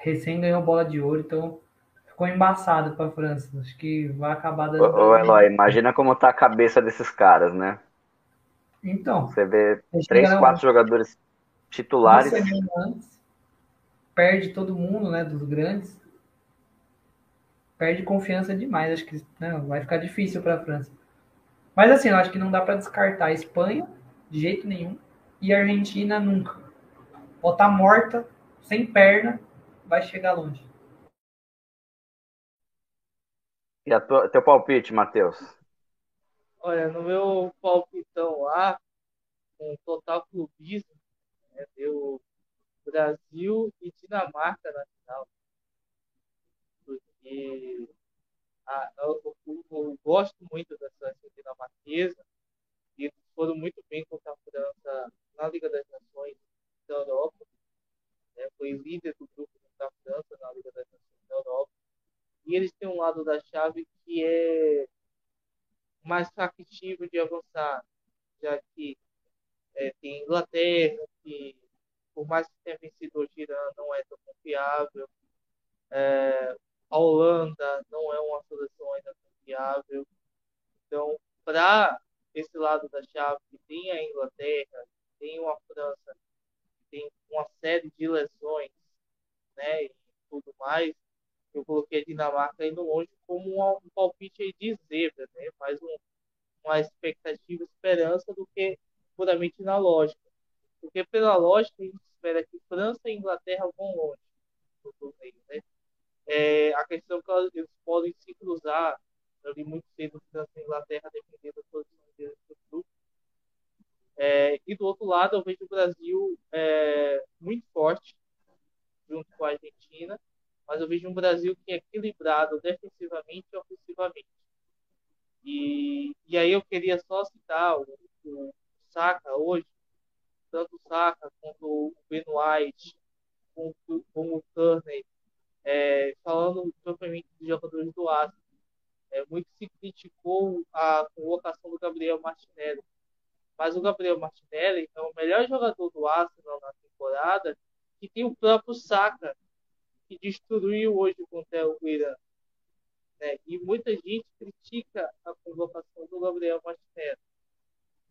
Recém ganhou bola de ouro, então ficou embaçado para a França. Acho que vai acabar dando. Ô, ô Eloy, imagina como tá a cabeça desses caras, né? Então. Você vê três, quatro jogadores titulares. Antes, perde todo mundo, né? Dos grandes. Perde confiança demais. Acho que né, vai ficar difícil para a França. Mas assim, eu acho que não dá para descartar a Espanha de jeito nenhum e a Argentina nunca. botar morta, sem perna, vai chegar longe. E a tua, teu palpite, Matheus? Olha, no meu palpitão lá, com total clubismo, né, deu Brasil e Dinamarca na final. Porque a, eu, eu, eu, gosto muito da seleção dinamarquesa e eles foram muito bem contra a França na Liga das Nações da Europa. Né, foi líder do grupo contra a França na Liga das Nações da Europa. E eles têm um lado da chave que é mais factível de avançar, já que é, tem Inglaterra, que por mais que tenha vencido o Girão, não é tão confiável. É, a Holanda não é uma seleção ainda confiável. Então, para esse lado da chave, tem a Inglaterra, tem uma França, tem uma série de lesões, né, e tudo mais, eu coloquei a Dinamarca indo longe como um, um palpite de zebra, né? Mais um, uma expectativa, esperança do que puramente na lógica. Porque pela lógica a gente espera que França e Inglaterra vão longe no torneio, né? É, a questão é que eles podem se cruzar ali muito cedo França e Inglaterra dependendo da posição deles no grupo. É, e do outro lado eu vejo o Brasil é, muito forte junto com a Argentina mas eu vejo um Brasil que é equilibrado defensivamente e ofensivamente. E, e aí eu queria só citar o, o Saka hoje, tanto o Saka quanto o Ben White, como, como o Turner, é, falando propriamente dos jogadores do Arsenal. É, muito se criticou a colocação do Gabriel Martinelli. Mas o Gabriel Martinelli é o melhor jogador do Arsenal na temporada que tem o próprio Saka, que destruiu hoje contra o Irã. Né? E muita gente critica a convocação do Gabriel Martinelli.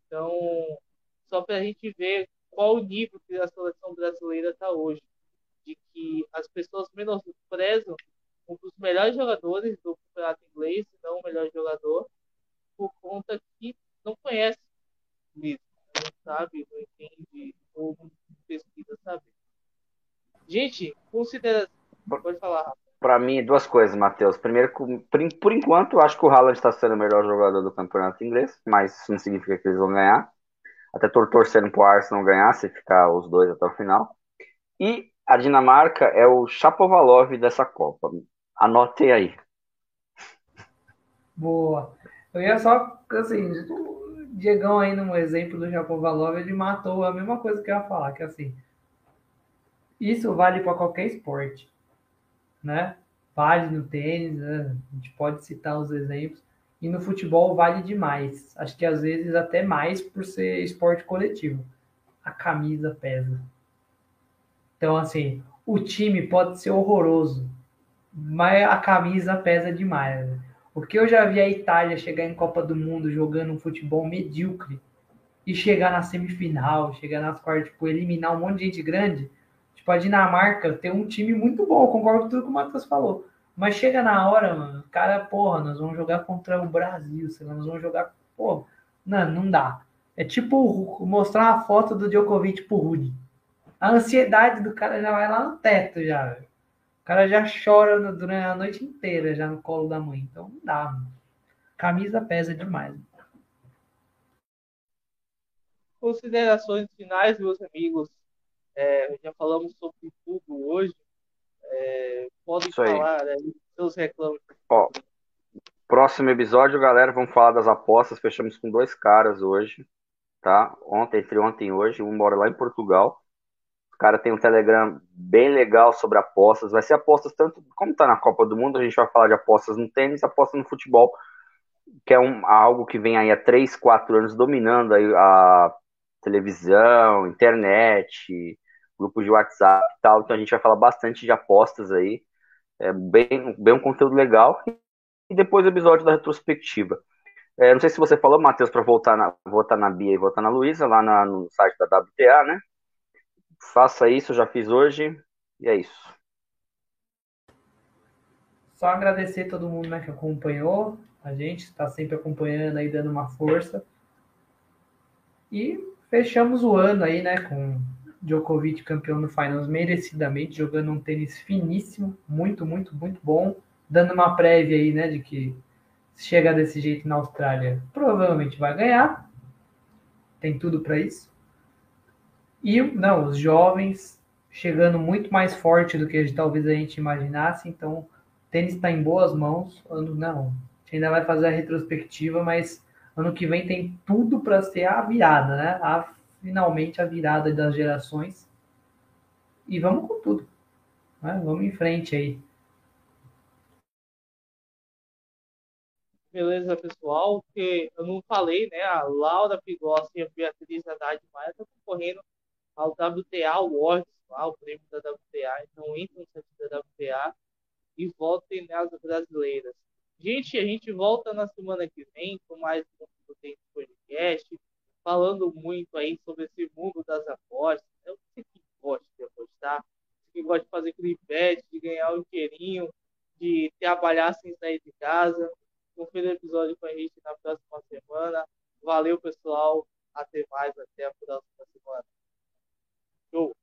Então, só para a gente ver qual o nível que a seleção brasileira está hoje. De que as pessoas menosprezam um dos melhores jogadores do campeonato inglês, não o melhor jogador, por conta que não conhece mesmo, não sabe, não entende, ou não pesquisa saber. Gente, considera Pode falar, Para mim, duas coisas, Matheus. Primeiro, por enquanto, eu acho que o Haaland está sendo o melhor jogador do campeonato inglês, mas isso não significa que eles vão ganhar. Até estou torcendo para o Arsenal ganhar, se ficar os dois até o final. E a Dinamarca é o Chapovalov dessa Copa. Anotem aí. Boa. Eu ia só, assim, o Diegão aí no exemplo do Chapovalov, ele matou a mesma coisa que eu ia falar, que assim, isso vale para qualquer esporte né? Vale no tênis, né? a gente pode citar os exemplos. E no futebol vale demais. Acho que às vezes até mais por ser esporte coletivo. A camisa pesa. Então, assim, o time pode ser horroroso, mas a camisa pesa demais. Né? Porque eu já vi a Itália chegar em Copa do Mundo jogando um futebol medíocre e chegar na semifinal, chegar nas quartas, tipo, eliminar um monte de gente grande Tipo, a Dinamarca tem um time muito bom, concordo com tudo que o Matheus falou. Mas chega na hora, mano, cara, porra, nós vamos jogar contra o Brasil, sei lá, nós vamos jogar, porra, não, não dá. É tipo mostrar uma foto do Djokovic pro Rudy. A ansiedade do cara já vai lá no teto já. O cara já chora durante a noite inteira já no colo da mãe. Então não dá, mano. Camisa pesa demais. Considerações finais, meus amigos. É, já falamos sobre tudo hoje. É, podem falar aí, seus reclamos. Ó, próximo episódio, galera, vamos falar das apostas. Fechamos com dois caras hoje, tá? Ontem, entre ontem e hoje, um mora lá em Portugal. O cara tem um Telegram bem legal sobre apostas. Vai ser apostas tanto como tá na Copa do Mundo, a gente vai falar de apostas no tênis, apostas no futebol, que é um, algo que vem aí há 3, 4 anos dominando aí a televisão, internet, grupos de WhatsApp e tal. Então a gente vai falar bastante de apostas aí. É bem, bem um conteúdo legal. E depois o episódio da retrospectiva. É, não sei se você falou, Matheus, para voltar na, votar na Bia e votar na Luísa, lá na, no site da WTA, né? Faça isso, já fiz hoje. E é isso. Só agradecer todo mundo né, que acompanhou a gente, está sempre acompanhando aí, dando uma força. E fechamos o ano aí, né, com Djokovic campeão no Finals merecidamente, jogando um tênis finíssimo, muito, muito, muito bom, dando uma prévia aí, né, de que se chegar desse jeito na Austrália, provavelmente vai ganhar. Tem tudo para isso. E não, os jovens chegando muito mais forte do que talvez a gente imaginasse, então o tênis está em boas mãos. Ano não, a gente ainda vai fazer a retrospectiva, mas ano que vem tem tudo para ser a virada, né? A, finalmente a virada das gerações. E vamos com tudo. Né? Vamos em frente aí. Beleza, pessoal? Que eu não falei, né? A Laura Pigossi e a Beatriz Haddad Maia estão concorrendo ao WTA Awards, lá, o prêmio da WTA. Então, entrem no site da WTA e votem nas brasileiras. Gente, a gente volta na semana que vem com mais um Podcast, falando muito aí sobre esse mundo das apostas. Né? Eu sei que gosta de apostar, que gosta de fazer clipete, de ganhar o um dinheirinho, de trabalhar sem sair de casa. Um o episódio com a gente na próxima semana. Valeu, pessoal. Até mais. Até a próxima semana. Tchau.